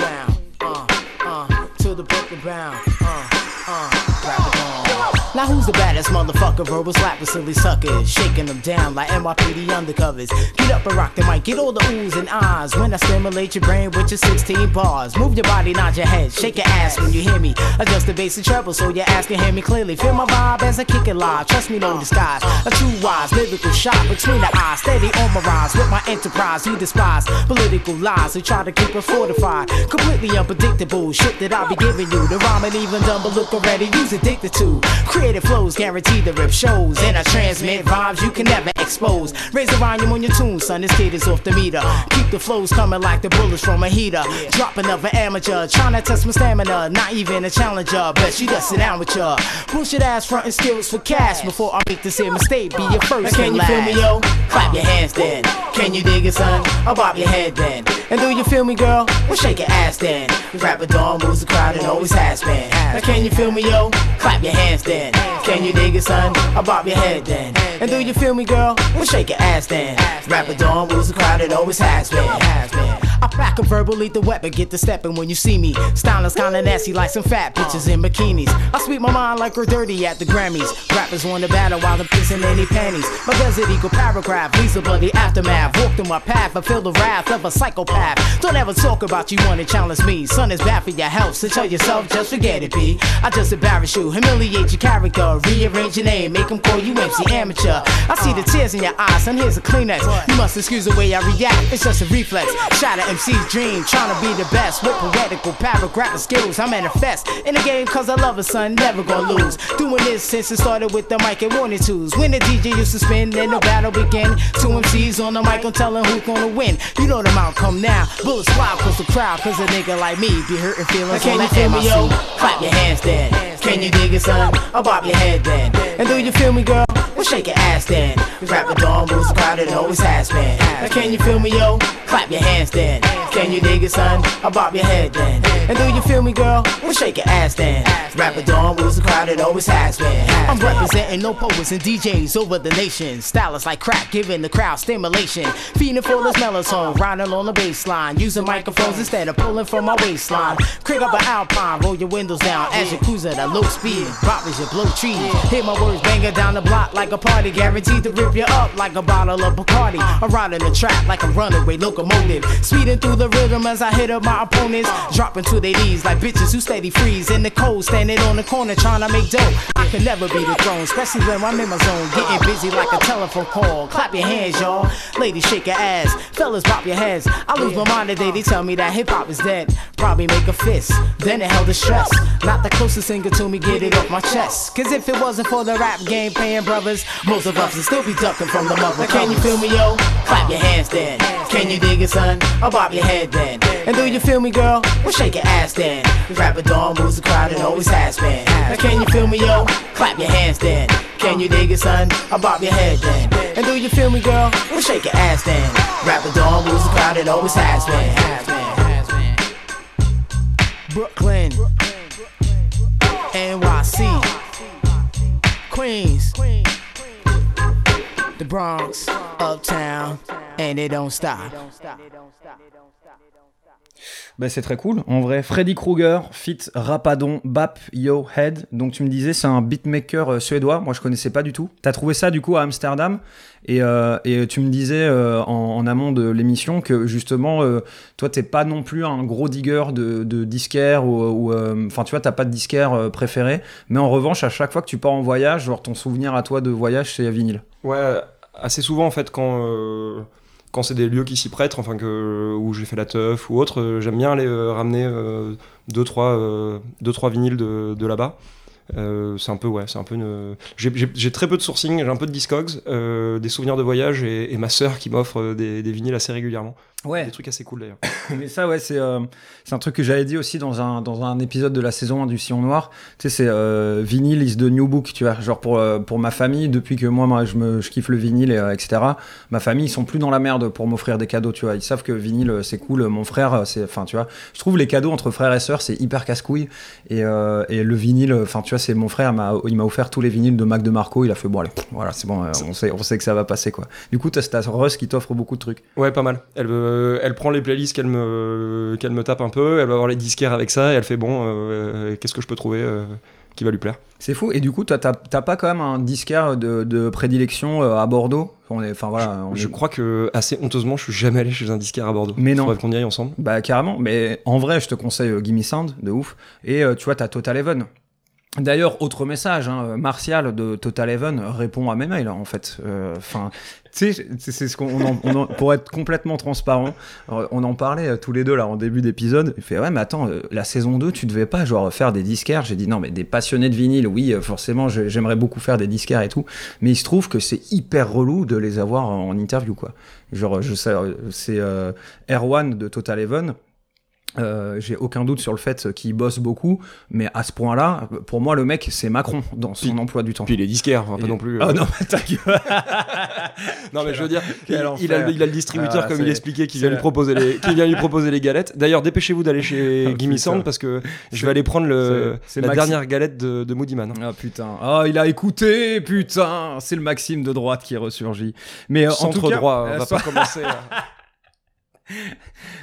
the Brooklyn Now who's the baddest motherfucker? Verbal slap silly suckers, shaking them down like NYPD undercovers. Get up and rock the mic, get all the oohs and ahs when I stimulate your brain with your 16 bars. Move your body, nod your head, shake your ass when you hear me. Adjust the bass and treble so your ass can hear me clearly. Feel my vibe as I kick it live. Trust me, no disguise. A true wise lyrical shot between the eyes, steady on my rise with my enterprise. You despise political lies who try to keep it fortified. Completely unpredictable shit that I'll be giving you. The rhyme even done, but look already. You's addicted to creative flows, guaranteed to rip shows. And I transmit vibes you can never expose. Raise the volume on your tune, son. This kid is off the meter. Keep the flows coming like the bullets from a heater. Drop another amateur, trying to test my stamina. Not even a challenger. Bet she does sit down with ya. Bullshit ass frontin' skills for cash before I make this here mistake. Be your first. Can you feel me, yo? Clap your hands then. Can you dig it, son? I'll bob your head then. And do you feel me, girl? Well, shake your ass then. Rapper Dawn moves the crowd and always has been. Now, can you feel me, yo? Clap your hands then. Can you dig it, son? I'll bob your head then. And do you feel me, girl? Well, shake your ass then. Rapper Dawn moves the crowd and always has been. I pack a verbal lethal weapon, get to stepping when you see me. Stylish kinda nasty like some fat bitches in bikinis. I sweep my mind like we're dirty at the Grammys. Rappers want to battle while I'm pissing any panties. My desert eagle paragraph leaves a bloody aftermath. Walked in my path, I feel the wrath of a psychopath. Don't ever talk about you wanna challenge me. Son is bad for your health, so tell yourself just forget it, B. I just embarrass you, humiliate your character, rearrange your name, make them call you MC amateur. I see the tears in your eyes, and here's a Kleenex. You must excuse the way I react, it's just a reflex. Shatter MC's dream, trying to be the best with poetical paragraph and skills. I manifest in the game cause I love a son, never gonna lose. Doing this since it started with the mic and one and twos. When the DJ used to spin, then the battle begin. Two MCs on the mic, I'm telling who's gonna win. You know the outcome now. Bullets fly cause the crowd, cause a nigga like me be hurting feelings. Can you feel me, yo? Clap your hands then. Can you dig it, son? I'll bob your head then. And do you feel me, girl? Well, shake your ass then. Rap Rapper Dawn the crowd and always has been. Now can you feel me, yo? Clap your hands then. Can you dig it, son? I'll bob your head then. And do you feel me, girl? Well, shake your ass then. Rap Rapper Dawn the crowd it always has been. I'm representing no poets and DJs over the nation. Stylists like crack, giving the crowd stimulation. Feeding for this melatonin, rhyming on the bass line. Using microphones instead of pulling from my waistline. Crank up an alpine, roll your windows down as you cruise at a low speed. Robbers, you blow trees. Hit my words banging down the block like a party. Guaranteed to rip you up like a bottle of Bacardi. I'm riding the track like a runaway locomotive. Speeding through the rhythm as I hit up my opponents. Dropping to their knees like bitches who steady freeze. In the cold, standing on the corner trying to make dough. I can never be the throne, especially when I'm in my zone. Getting busy like a telephone call. Clap your hands, y'all. Ladies, shake your ass. Fellas, pop your heads. I lose my mind today. They tell me that hip hop is dead. Probably make a fist. Then it held the stress. Not the closest singer to me, get it off my chest. Cause if it wasn't for the rap game paying brothers, most of us would still be ducking from the mother. Can you feel me, yo? Clap your hands then. Can you dig it, son? I'll bob your head then. And do you feel me, girl? Well, shake your ass then. Rapper Dawn moves the crowd and always has been. Now can you feel me, yo? Clap your hands then. Can you dig it, son? I'll bob your head then. And do you feel me, girl? Well, shake your ass then. Rapper Dawn moves the crowd and always has been. Has been, has been. Brooklyn, NYC, Queens, the Bronx, Uptown, and it don't stop. Bah, c'est très cool. En vrai, Freddy Krueger, fit Rapadon, Bap, Yo, Head. Donc tu me disais, c'est un beatmaker euh, suédois. Moi, je connaissais pas du tout. T'as trouvé ça du coup à Amsterdam? Et, euh, et tu me disais euh, en, amont de l'émission que justement, euh, toi, t'es pas non plus un gros digger de, de ou, euh, enfin, tu vois, t'as pas de disquaire euh, préféré. Mais en revanche, à chaque fois que tu pars en voyage, genre ton souvenir à toi de voyage, c'est vinyle. Ouais, assez souvent en fait quand euh, quand c'est des lieux qui s'y prêtent, enfin que où j'ai fait la teuf ou autre, euh, j'aime bien aller euh, ramener euh, deux trois deux trois vinyles de, de là-bas. C'est un peu ouais, c'est un peu une. J'ai- très peu de sourcing, j'ai un peu de discogs, des souvenirs de voyage et, et ma sœur qui m'offre des, des vinyles assez régulièrement. Ouais. Des trucs assez cool d'ailleurs. <laughs> Mais ça, ouais, c'est euh, c'est un truc que j'avais dit aussi dans un, dans un épisode de la saison 1 du Sillon Noir. Tu sais, c'est euh, vinyle is the new book, tu vois. Genre pour, euh, pour ma famille, depuis que moi, moi je, me, je kiffe le vinyle, et, euh, etc., ma famille, ils sont plus dans la merde pour m'offrir des cadeaux, tu vois. Ils savent que vinyle, euh, c'est cool. Mon frère, c'est. Enfin, tu vois, je trouve les cadeaux entre frères et sœurs, c'est hyper casse-couille. Et, euh, et le vinyle, enfin, tu vois, c'est mon frère, m'a- il m'a offert tous les vinyles de Mac de Marco. Il a fait, bon, allez, pff, voilà, c'est bon, euh, on, sait, on sait que ça va passer, quoi. Du coup, t'as t'as Russ qui t'offre beaucoup de trucs. Ouais, pas mal. Elle, euh, elle prend les playlists qu'elle me, qu'elle me tape un peu, elle va voir les disquaires avec ça, et elle fait bon, euh, qu'est-ce que je peux trouver euh, qui va lui plaire? C'est fou. Et du coup, t'as pas quand même un disquaire de, de prédilection euh, à Bordeaux? On est, Enfin voilà. on Je est- crois que, assez honteusement, je suis jamais allé chez un disquaire à Bordeaux. Mais non. Faudrait qu'on y aille ensemble. Bah carrément. Mais en vrai, je te conseille euh, Gimme Sound, de ouf. Et euh, tu vois, t'as Total Even. D'ailleurs, autre message, hein, Martial de Total Even répond à mes mails en fait. Enfin, tu sais, c'est ce qu'on, on en- on en- pour être complètement transparent, euh, on en parlait euh, tous les deux là en début d'épisode. Il fait ouais, mais attends, euh, la saison 2, tu devais pas genre faire des disquaires. J'ai dit non, mais des passionnés de vinyle, oui, forcément, j'aimerais beaucoup faire des disquaires et tout. Mais il se trouve que c'est hyper relou de les avoir en interview quoi. Genre, je sais, c'est euh, Erwan de Total Even. Euh, j'ai aucun doute sur le fait qu'il bosse beaucoup, mais à ce point-là, pour moi, le mec, c'est Macron dans son emploi du temps. Puis il est disquaire, enfin, pas non plus. euh, Ah non, mais <laughs> ta gueule. <laughs> Non mais je veux dire, il, a, enfer. il a le distributeur Ah, comme il expliquait qui vient lui proposer les, qui vient lui proposer les galettes. D'ailleurs, dépêchez-vous d'aller chez <laughs> Ah, Gimme. Sound parce que je vais aller prendre le, C'est- c'est la dernière galette de, de Moody Man. Ah putain. Ah, il a écouté, putain. C'est le Maxime de droite qui ressurgit. Mais euh, en Centre tout cas, droit, on euh, va pas commencer. à-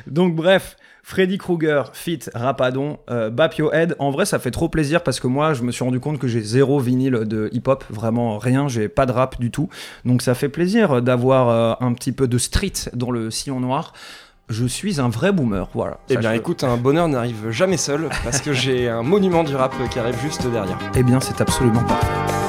Donc bref, Freddy Krueger, fit Rapadon, euh, Bap Yo Head. En vrai, ça fait trop plaisir parce que moi, je me suis rendu compte que j'ai zéro vinyle de hip-hop, vraiment rien. J'ai pas de rap du tout. Donc ça fait plaisir d'avoir euh, un petit peu de street dans le sillon noir. Je suis un vrai boomer, voilà. Eh bien, écoute, un bonheur n'arrive jamais seul parce que j'ai un monument du rap qui arrive juste derrière. Eh bien, c'est absolument parfait.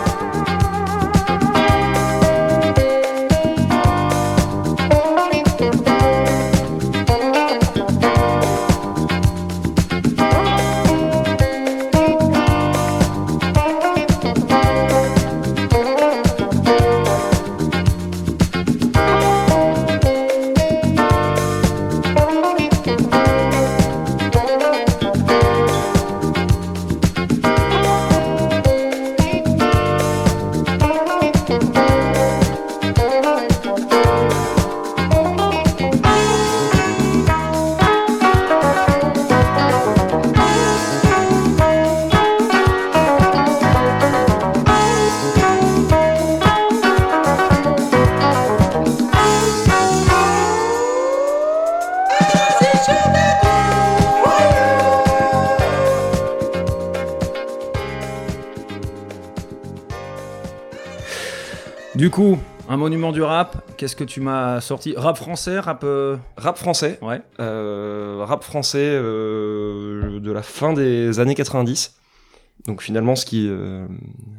Du coup, un monument du rap, qu'est-ce que tu m'as sorti? Rap français, rap. euh, Rap français, Ouais. euh, rap français euh, de la fin des années 90. Donc finalement, ce qui,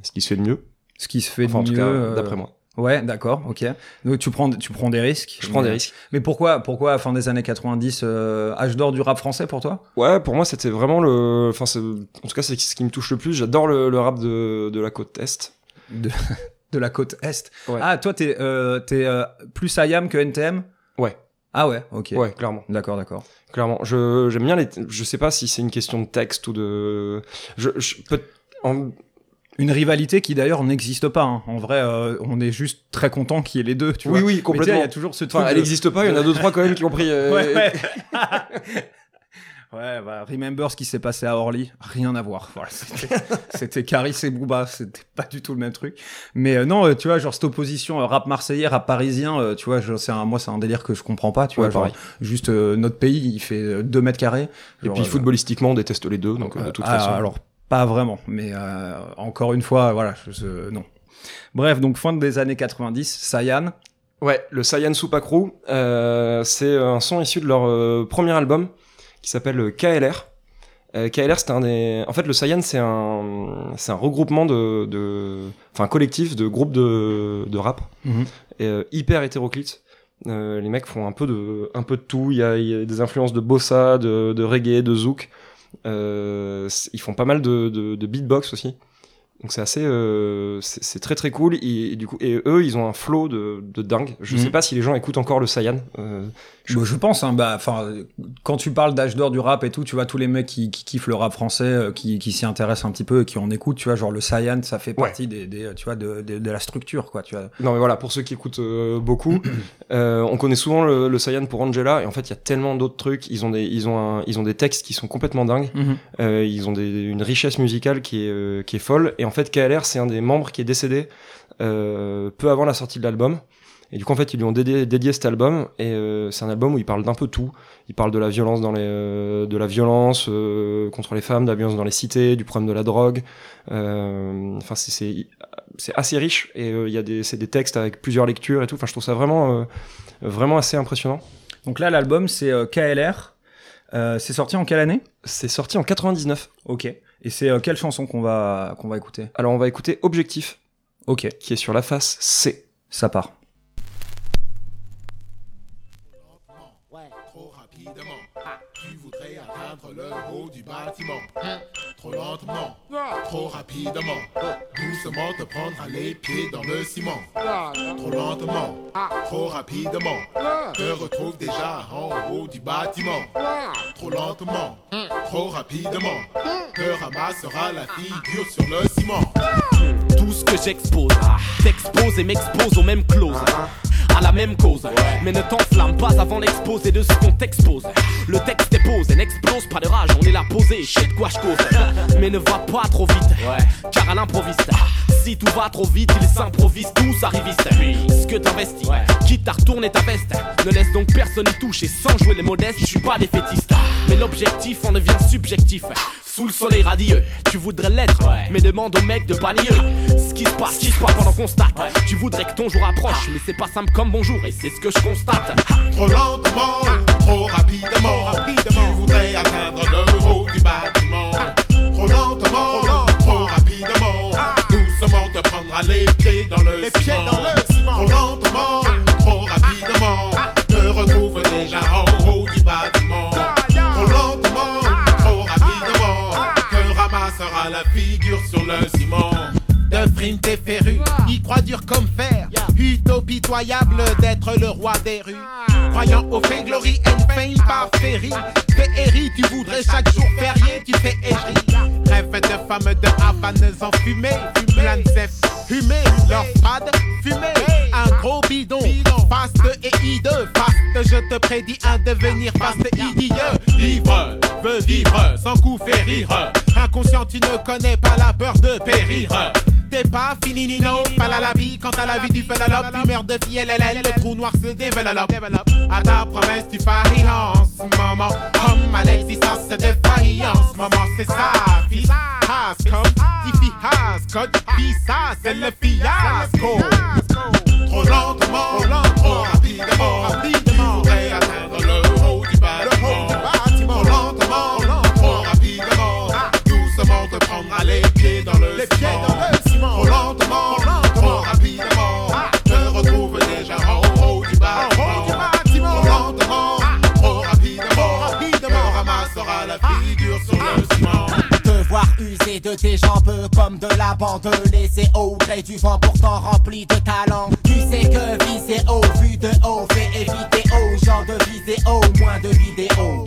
ce qui se fait de mieux. Ce qui se fait Enfin, en de tout mieux. d'après moi. Ouais, d'accord, ok. Donc tu prends, tu prends des risques. Je prends mais- des risques. Mais pourquoi, pourquoi fin des années 90, euh, âge d'or du rap français pour toi? Ouais, pour moi, c'était vraiment le. Enfin, en tout cas, c'est ce qui me touche le plus. J'adore le, le rap de, de la côte Est. de, <laughs> de la côte Est. Ouais. Ah, toi, t'es euh, t'es, euh, plus IAM que NTM Ouais. Ah ouais, ok. Ouais, clairement. D'accord, d'accord. Clairement. Je, j'aime bien les. Je sais pas si c'est une question de texte ou de. Je, je peut- en- Une rivalité qui d'ailleurs n'existe pas. hein. En vrai, euh, on est juste très content qu'il y ait les deux. Tu Oui, vois. oui, complètement. Il y a toujours ce truc. Enfin, elle n'existe pas. Il y en a deux trois quand même qui ont pris. euh, Ouais, ouais. <laughs> Ouais, bah, remember ce qui s'est passé à Orly, rien à voir. Voilà, c'était- <laughs> c'était Caris et Booba, c'était pas du tout le même truc. Mais euh, non, euh, tu vois, genre cette opposition euh, rap marseillais, rap parisien, tu vois, je- c'est un, moi c'est un délire que je comprends pas, tu Ouais, vois, genre, juste notre pays, il fait 2 mètres carrés. Et puis footballistiquement, on déteste les deux. Donc de toute ah, façon. Alors, pas vraiment, mais euh, encore une fois, voilà, je, je- non. Bref, donc fin des années 90, Sayan, Ouais, le Saiyan Supakru, euh, c'est un son issu de leur euh, premier album qui s'appelle euh, KLR. Euh, KLR, c'était un des. En fait, le Saiyan, c'est un, c'est un regroupement de, de, enfin, collectif de groupes de, de rap, Mhm. et, euh, hyper hétéroclite. Euh, les mecs font un peu de, un peu de tout. Il y a, il y a des influences de bossa, de, de reggae, de zouk. Ils font pas mal de, de, de beatbox aussi. Donc c'est assez, euh, c'est très très cool. Et, et du coup, et eux, ils ont un flow de, de dingue. Je Mhm. sais pas si les gens écoutent encore le Saiyan. Euh, Je, je pense, hein, bah, enfin, quand tu parles d'âge d'or du rap et tout, tu vois tous les mecs qui, qui kiffent le rap français, euh, qui, qui s'y intéressent un petit peu et qui en écoutent, tu vois, genre le Saiyan, ça fait Ouais. partie des, des, tu vois, de, de, de la structure, quoi, tu vois. Non mais voilà, pour ceux qui écoutent beaucoup, <clears throat> on connaît souvent le, le Saiyan pour Angela, et en fait il y a tellement d'autres trucs. Ils ont des, ils ont un, ils ont des textes qui sont complètement dingues. Euh, ils ont des, une richesse musicale qui est, qui est folle. Et en fait, KLR, c'est un des membres qui est décédé euh, peu avant la sortie de l'album. Et du coup, en fait, ils lui ont dédié, dédié cet album. Et euh, c'est un album où il parle d'un peu tout. Il parle de la violence dans les, euh, de la violence euh, contre les femmes, de la violence dans les cités, du problème de la drogue. Euh, Enfin, c'est- c'est c'est assez riche. Et euh, il y a des, c'est des textes avec plusieurs lectures et tout. Enfin, je trouve ça vraiment, euh, vraiment assez impressionnant. Donc là, l'album, c'est KLR. Euh, c'est sorti en quelle année? C'est sorti en 99. Ok. Et c'est euh, quelle chanson qu'on va, qu'on va écouter? Alors, on va écouter Objectif, Ok, qui est sur la face C. ça part. Trop rapidement, tu voudrais atteindre le haut du bâtiment. Trop lentement, trop rapidement, doucement te prendre les pieds dans le ciment. Trop lentement, trop rapidement, te retrouve déjà en haut du bâtiment. Trop lentement, trop rapidement, te ramassera la figure sur le ciment. Tout ce que j'expose, t'expose et m'expose aux mêmes clauses. À la même cause, mais ne t'enflamme pas avant l'exposé de ce qu'on t'expose. Le texte est posé, n'explose pas de rage, on est là posé, je sais de quoi je cause. Mais ne va pas trop vite, car à l'improviste, si tout va trop vite, il s'improvise tous arrivistes. Ce que t'investis, quitte à retourner ta veste, ne laisse donc personne y toucher sans jouer les modestes. Je suis pas défaitiste, mais l'objectif en devient subjectif. Sous le soleil radieux, tu voudrais l'être, mais demande au mec de pas nier ce qui se passe, ce qui se passe pendant qu'on constate. Tu voudrais que ton jour approche, mais c'est pas simple comme bonjour, et c'est ce que je constate. Trop lentement, trop rapidement, tu voudrais atteindre le haut du bâtiment. Trop lentement, trop rapidement, doucement te prendra les pieds De frime t'es féru, y croit dur comme fer. Utopie pitoyable d'être le roi des rues. Croyant au fait glory and fame par féerie. Féerie, tu voudrais chaque jour férié, tu fais égérie. Rêve de femmes de Havane en fumée. Plein fumée, leur pad, fumée. Un gros bidon, faste et hideux. Faste, je te prédis un devenir faste idieux. Livre, veut vivre, sans coup rire. Inconscient, tu ne connais pas la peur de périr. T'es pas fini Nino, pas la vie. Quant à la vie tu fais la tu meurs de fille LLL Le trou noir se développe. À ta promesse tu faillance Maman, comme Alexis ça c'est défaillance Maman c'est ça, fils. Has comme, Tiffy has Code, ça c'est le fiasco. Trop lentement, trop rapidement, rapidement. De tes jambes comme de la bande Laissé au gré du vent pourtant rempli de talent. Tu sais que viser haut, vu de haut Fait éviter aux gens de viser haut Moins de vidéos.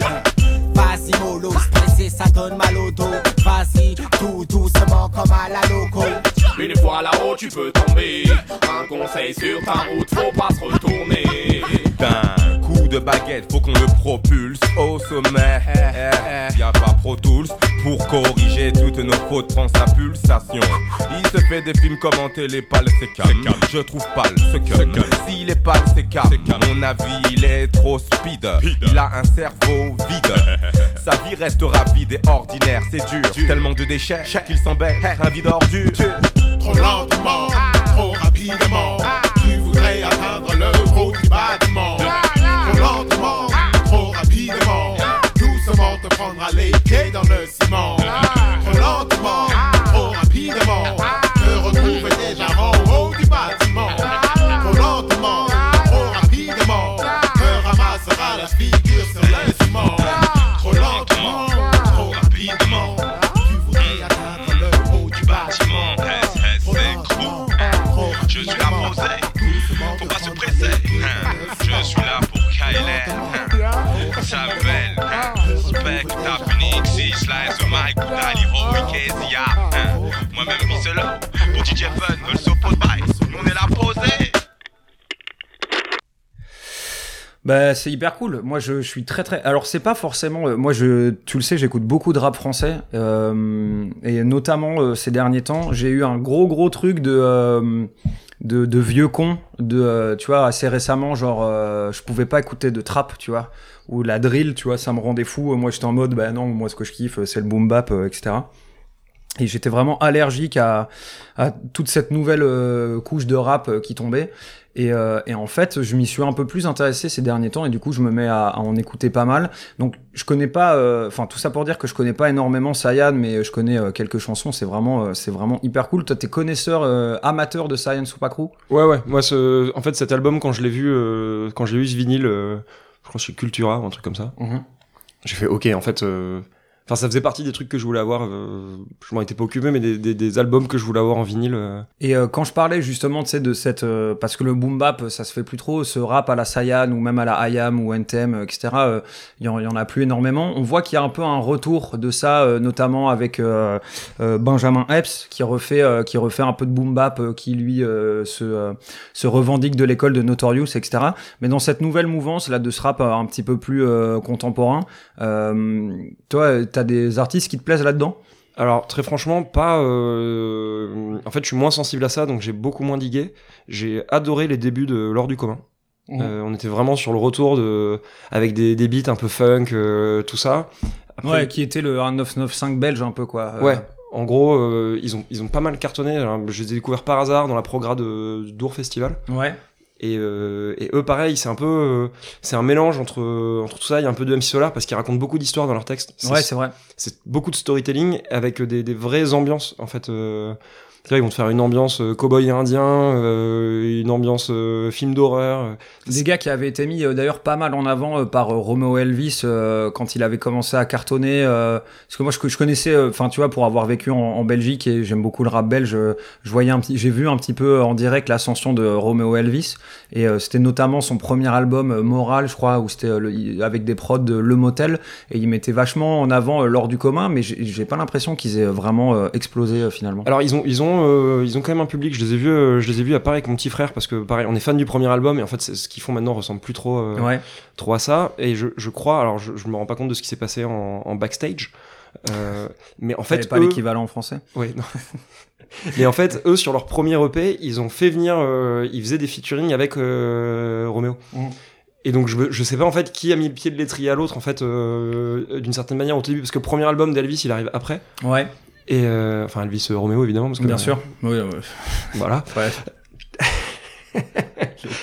Vas-y mollo, stressé ça donne mal au dos. Vas-y tout doucement comme à la loco Une fois là-haut, tu peux tomber. Un conseil sur ta route, faut pas se retourner. D'un coup de baguette, faut qu'on le propulse au sommet. Y'a pas Pro Tools pour corriger toutes nos fautes, prends sa pulsation. Il se fait des films comme en télé, pâle, c'est calme. Je trouve pâle, ce calme. S'il est pâle, c'est calme. Mon avis, il est trop speed. Il a un cerveau vide. <laughs> Sa vie reste rapide et ordinaire, c'est dur. Tellement de déchets qu'il s'embête, un vide ordure. Trop lentement, trop rapidement, tu voudrais atteindre le haut du bâtiment. Hein. Bah, c'est hyper cool. Moi, je, suis très très. Alors, c'est pas forcément. euh, moi, je, tu le sais, j'écoute beaucoup de rap français euh, et notamment euh, ces derniers temps, j'ai eu un gros gros truc de de, vieux con. De, tu vois, assez récemment, genre, je pouvais pas écouter de trap, tu vois, ou la drill, tu vois, ça me rendait fou. Moi, j'étais en mode, bah non, moi, ce que je kiffe, c'est le boom bap, etc. Et j'étais vraiment allergique à, à toute cette nouvelle euh, couche de rap euh, qui tombait. Et, euh, et en fait, je m'y suis un peu plus intéressé ces derniers temps et du coup, je me mets à, à en écouter pas mal. Donc, je connais pas, euh, enfin, tout ça pour dire que je connais pas énormément Sayan, mais je connais euh, quelques chansons. C'est vraiment, euh, c'est vraiment hyper cool. Toi, t'es connaisseur, euh, amateur de Sayan Supakru Ouais, ouais. Moi, ce... en fait, cet album, quand je l'ai vu, euh, quand j'ai eu ce vinyle, euh, je crois que c'est Cultura ou un truc comme ça. Mhm. J'ai fait, ok, en fait, euh, enfin, ça faisait partie des trucs que je voulais avoir. euh, je m'en étais pas occupé, mais des, des, albums que je voulais avoir en vinyle. euh. Et euh, quand je parlais justement, de cette, parce que le boom bap, ça se fait plus trop, ce rap à la Sayan ou même à la IAM ou NTM, etc. Il y, en- a plus énormément. On voit qu'il y a un peu un retour de ça, notamment avec Benjamin Epps qui refait, qui refait un peu de boom bap, qui lui se, revendique de l'école de Notorious, etc. Mais dans cette nouvelle mouvance là de ce rap un petit peu plus contemporain, toi, t'as des artistes qui te plaisent là-dedans? Alors très franchement, pas. euh, En fait, je suis moins sensible à ça, donc j'ai beaucoup moins digué. J'ai adoré les débuts de l'or du commun. Mhm. Euh, on était vraiment sur le retour de avec des, des beats un peu funk, euh, tout ça. Après- Ouais, qui était le 1995 belge un peu quoi. Ouais. En gros, ils ont ils ont pas mal cartonné. Je les ai découverts par hasard dans la progra de Dour Festival. Ouais. Et, euh, et eux, pareil, c'est un peu, euh, c'est un mélange entre entre tout ça. Il y a un peu de MC Solar parce qu'ils racontent beaucoup d'histoires dans leurs textes. Ouais, c'est vrai. C'est beaucoup de storytelling avec des, des vraies ambiances. En fait, euh, vois, ils vont te faire une ambiance euh, cowboy indien, euh, une ambiance euh, film d'horreur. Des gars qui avaient été mis euh, d'ailleurs pas mal en avant par Romeo Elvis quand il avait commencé à cartonner. parce que moi je, je connaissais, enfin tu vois, pour avoir vécu en, en Belgique et j'aime beaucoup le rap belge, je voyais un petit, j'ai vu un petit peu en direct l'ascension de Romeo Elvis et c'était notamment son premier album Moral, je crois, où c'était avec des prods de Le Motel et il mettait vachement en avant l'or du commun, mais j'ai pas l'impression qu'ils aient vraiment explosé finalement. Alors ils ont ils ont euh, ils ont quand même un public. Je les ai vus euh, je les ai vus à Paris avec mon petit frère parce que pareil on est fan du premier album et en fait ce qu'ils font maintenant ressemble plus trop euh, Ouais. trop à ça et je, je crois alors je, je me rends pas compte de ce qui s'est passé en, en backstage. Mais en fait pas eux- l'équivalent en français? Oui, non. <laughs> Mais en fait, eux, sur leur premier EP, ils ont fait venir, ils faisaient des featuring avec Roméo. Mm. Et donc, je, je sais pas en fait qui a mis le pied de l'étrier à l'autre, en fait, euh, d'une certaine manière au début, parce que le premier album d'Elvis, il arrive après. Ouais. Et euh, enfin, Elvis Roméo, évidemment. Parce que, Bien sûr. Oui. <laughs> Voilà. Ouais. <laughs>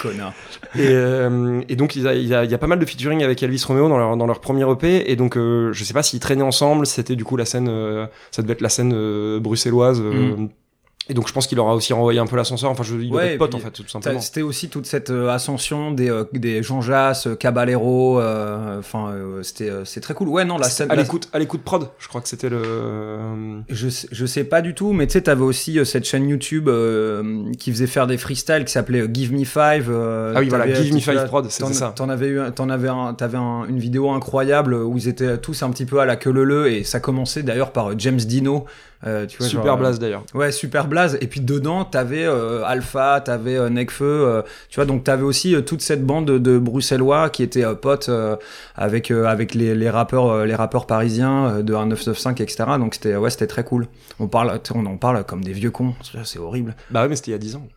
Connard. Et, euh, et donc il y, a, il y a- il y a pas mal de featuring avec Elvis Romeo dans leur, dans leur premier EP et donc euh, je sais pas s'ils traînaient ensemble, c'était du coup la scène, euh, ça devait être la scène euh, bruxelloise. euh, Mm. Et donc je pense qu'il leur a aussi renvoyé un peu l'ascenseur. Enfin, je, il Ouais, être pote en fait, tout simplement. C'était aussi toute cette euh, ascension des, euh, des Jean Jass, euh, Caballero. euh, Enfin, euh, c'était euh, c'est très cool. Ouais, non, la scène. à la- l'écoute, à l'écoute prod, je crois que c'était le. Je je sais pas du tout, mais tu sais, t'avais aussi cette chaîne YouTube euh, qui faisait faire des freestyles qui s'appelait Give Me Five. Ah oui, voilà, Give Me Five Prod, c'était t'en- ça. T'en avais eu, t'en avais un, t'avais un- une vidéo incroyable où ils étaient tous un petit peu à la queue leu leu et ça commençait d'ailleurs par James Dino. Euh, tu vois, Super genre, euh, Blaze d'ailleurs. Ouais, super blaze. Et puis dedans, t'avais euh, Alpha, t'avais euh, Necfeu, euh, tu vois, donc t'avais aussi euh, toute cette bande de, de bruxellois qui étaient euh, potes euh, avec euh, avec les, les rappeurs euh, les rappeurs parisiens euh, de 1995 etc. Donc c'était ouais, c'était très cool. On parle on en parle comme des vieux cons, c'est horrible. Bah ouais, mais c'était il y a 10 <laughs> ans.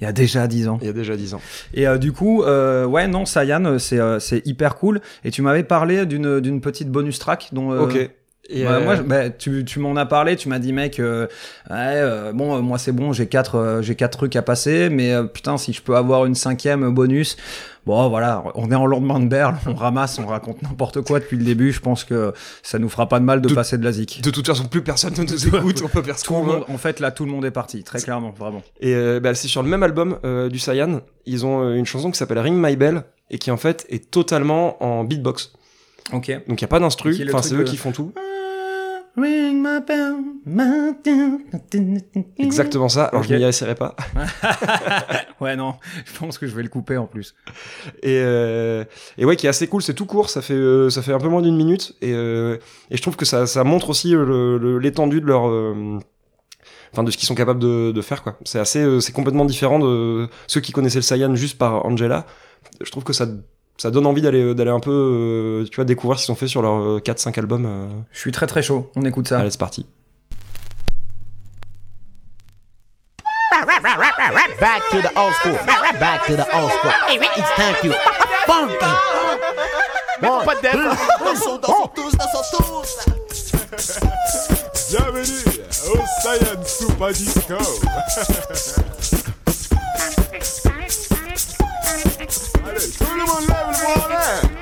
Il y a déjà 10 ans. Il y a déjà 10 ans. Et euh, du coup, euh, ouais, non, Sayan, c'est euh, c'est hyper cool. Et tu m'avais parlé d'une d'une petite bonus track dont. euh, Ok. Et bah, euh, moi, bah, tu, tu m'en as parlé, tu m'as dit mec, euh, ouais, euh, bon, euh, moi c'est bon, j'ai quatre, euh, j'ai quatre trucs à passer, mais euh, putain, si je peux avoir une cinquième bonus, bon voilà, on est en lendemain de Berle, on ramasse, on raconte n'importe quoi depuis le début, je pense que ça nous fera pas de mal de, De- passer de la zik. De toute façon, plus personne ne nous <laughs> écoute, on peut faire ce Tout qu'on le veut. monde, en fait, là, tout le monde est parti, très clairement, vraiment. Et euh, bah, c'est sur le même album euh, du Cyan, ils ont une chanson qui s'appelle Ring My Bell et qui en fait est totalement en beatbox. Ok. Donc il y a pas d'instru, enfin c'est eux de- qui font tout. Ring my bell, my- Exactement ça. Alors Ok. je m'y essaierai pas. <laughs> ouais, non, je pense que je vais le couper en plus. Et, euh, et ouais, qui est assez cool. C'est tout court. Ça fait euh, ça fait un peu moins d'une minute. Et, euh, et je trouve que ça, ça montre aussi euh, le- le- l'étendue de leur euh, Enfin, de ce qu'ils sont capables de, de faire, quoi. C'est assez, euh, c'est complètement différent de ceux qui connaissaient le Saiyan juste par Angela. Je trouve que ça, ça donne envie d'aller, d'aller un peu, euh, tu vois, découvrir ce qu'ils ont fait sur leurs 4-5 albums. euh. Je suis très très chaud, on écoute ça. Allez, c'est parti. Back to the old school. Back to the old school. It's time to funky. One, Bienvenue au Saiyan Super Disco. <laughs> Allez, tout le monde lève.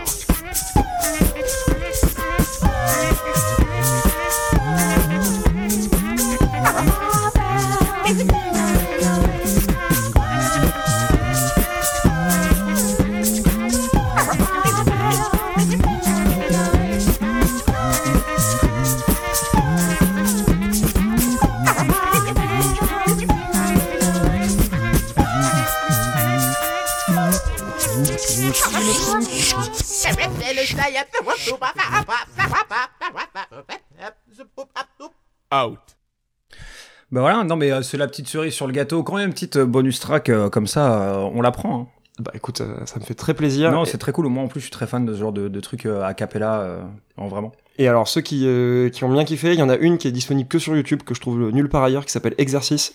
Bah voilà, non mais euh, c'est la petite cerise sur le gâteau. Quand il y a une petite euh, bonus track euh, comme ça, euh, on la prend. hein. Bah écoute, ça me fait très plaisir. Non, Et- c'est très cool. Moi en plus, je suis très fan de ce genre de, de trucs euh, a cappella, euh, en vraiment. Et alors ceux qui, euh, qui ont bien kiffé, il y en a une qui est disponible que sur YouTube que je trouve nulle part ailleurs qui s'appelle Exercice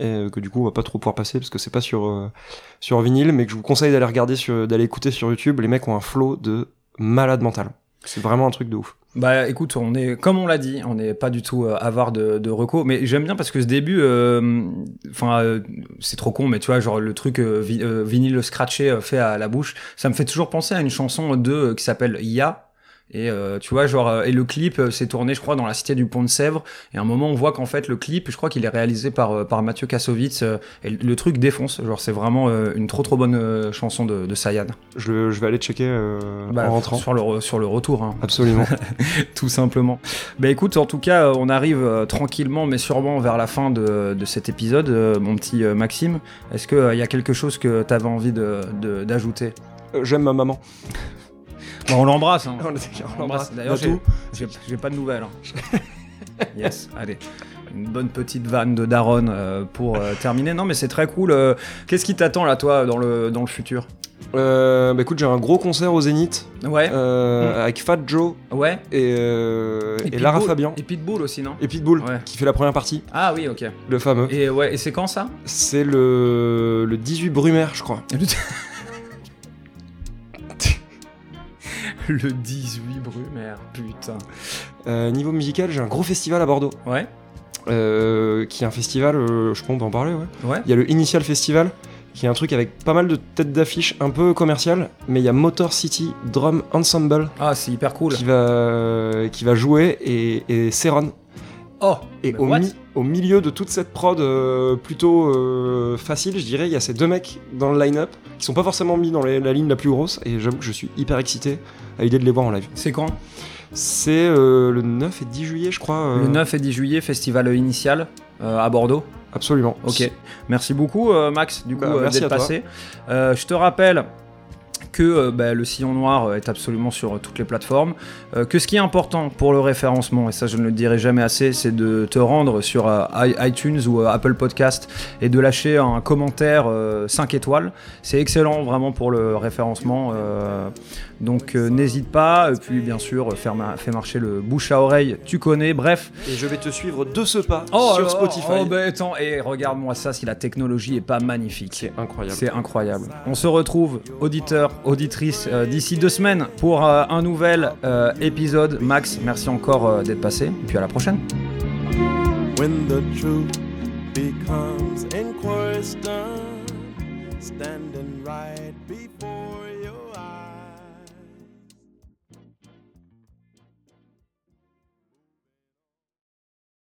et euh, que du coup on va pas trop pouvoir passer parce que c'est pas sur euh, sur vinyle mais que je vous conseille d'aller regarder sur d'aller écouter sur YouTube. Les mecs ont un flow de malade mental. C'est vraiment un truc de ouf. Bah écoute, on est comme on l'a dit, on n'est pas du tout euh, avare de, de recos, mais j'aime bien parce que ce début, euh, enfin euh, c'est trop con, mais tu vois genre le truc euh, vi- vinyle scratché fait à la bouche, ça me fait toujours penser à une chanson de qui s'appelle Ya. Et euh, tu vois genre euh, et le clip euh, s'est tourné je crois dans la cité du Pont de Sèvres et à un moment on voit qu'en fait le clip je crois qu'il est réalisé par euh, par Mathieu Kassovitz et le truc défonce genre c'est vraiment une trop trop bonne chanson de, de Sayan Je, je vais aller checker euh, Bah, en rentrant. sur le sur le retour hein Absolument. <laughs> tout simplement. Bah écoute, en tout cas, on arrive tranquillement mais sûrement vers la fin de, de cet épisode, mon petit Maxime. Est-ce qu'il y a quelque chose que tu avais envie de- de- d'ajouter? Euh, J'aime ma maman. Bah, On l'embrasse. hein. On <laughs> On l'embrasse. l'embrasse. D'ailleurs, j'ai- Natou. j'ai j'ai pas de nouvelles. hein. <laughs> yes, allez. Une bonne petite vanne de Daron euh, pour euh, terminer. Non, mais c'est très cool. euh, Qu'est-ce qui t'attend là, toi, dans le, dans le futur? Euh, bah écoute, j'ai un gros concert au Zénith Ouais. euh, avec Fat Joe Ouais. et, euh, et, Lara Fabian Et Pitbull aussi, non? Et Pitbull Ouais. qui fait la première partie, Ah oui, ok. le fameux. Et ouais, et c'est quand ça? C'est le, le 18 Brumaire, je crois. <laughs> <laughs> Le 18 Brumaire, putain. Euh, niveau musical, j'ai un gros festival à Bordeaux. Ouais. euh, qui est un festival, euh, je pense on peut en parler, ouais. Ouais. Il y a le Initial Festival, qui est un truc avec pas mal de têtes d'affiche un peu commercial, mais il y a Motor City Drum Ensemble. Ah, c'est hyper cool. Qui va, qui va jouer et, et Seron. Oh Et au, what mi- au milieu de toute cette prod euh, plutôt euh, facile, je dirais, il y a ces deux mecs dans le line-up qui sont pas forcément mis dans les- la ligne la plus grosse, et j'avoue que je suis hyper excité à l'idée de les voir en live. C'est quand? C'est euh, le 9 et 10 juillet, je crois. Le 9 et 10 juillet, festival initial à Bordeaux. Absolument. Ok. Merci beaucoup, Max, du coup, Bah, merci d'être passé. Je te rappelle que euh, bah, le sillon noir euh, est absolument sur euh, toutes les plateformes. Que ce qui est important pour le référencement, et ça je ne le dirai jamais assez, c'est de te rendre sur iTunes ou Apple Podcast et de lâcher un commentaire euh, 5 étoiles. C'est excellent vraiment pour le référencement. donc n'hésite pas. Et puis bien sûr, faire ma- fais marcher le bouche à oreille, tu connais. Bref. Et je vais te suivre de ce pas Oh, sur Spotify. Oh, bah, attends, et regarde-moi ça si la technologie est pas magnifique. C'est incroyable. C'est incroyable. On se retrouve, auditeurs, auditrices, euh, d'ici deux semaines pour euh, un nouvel euh, épisode. Max, merci encore d'être passé. Et puis à la prochaine.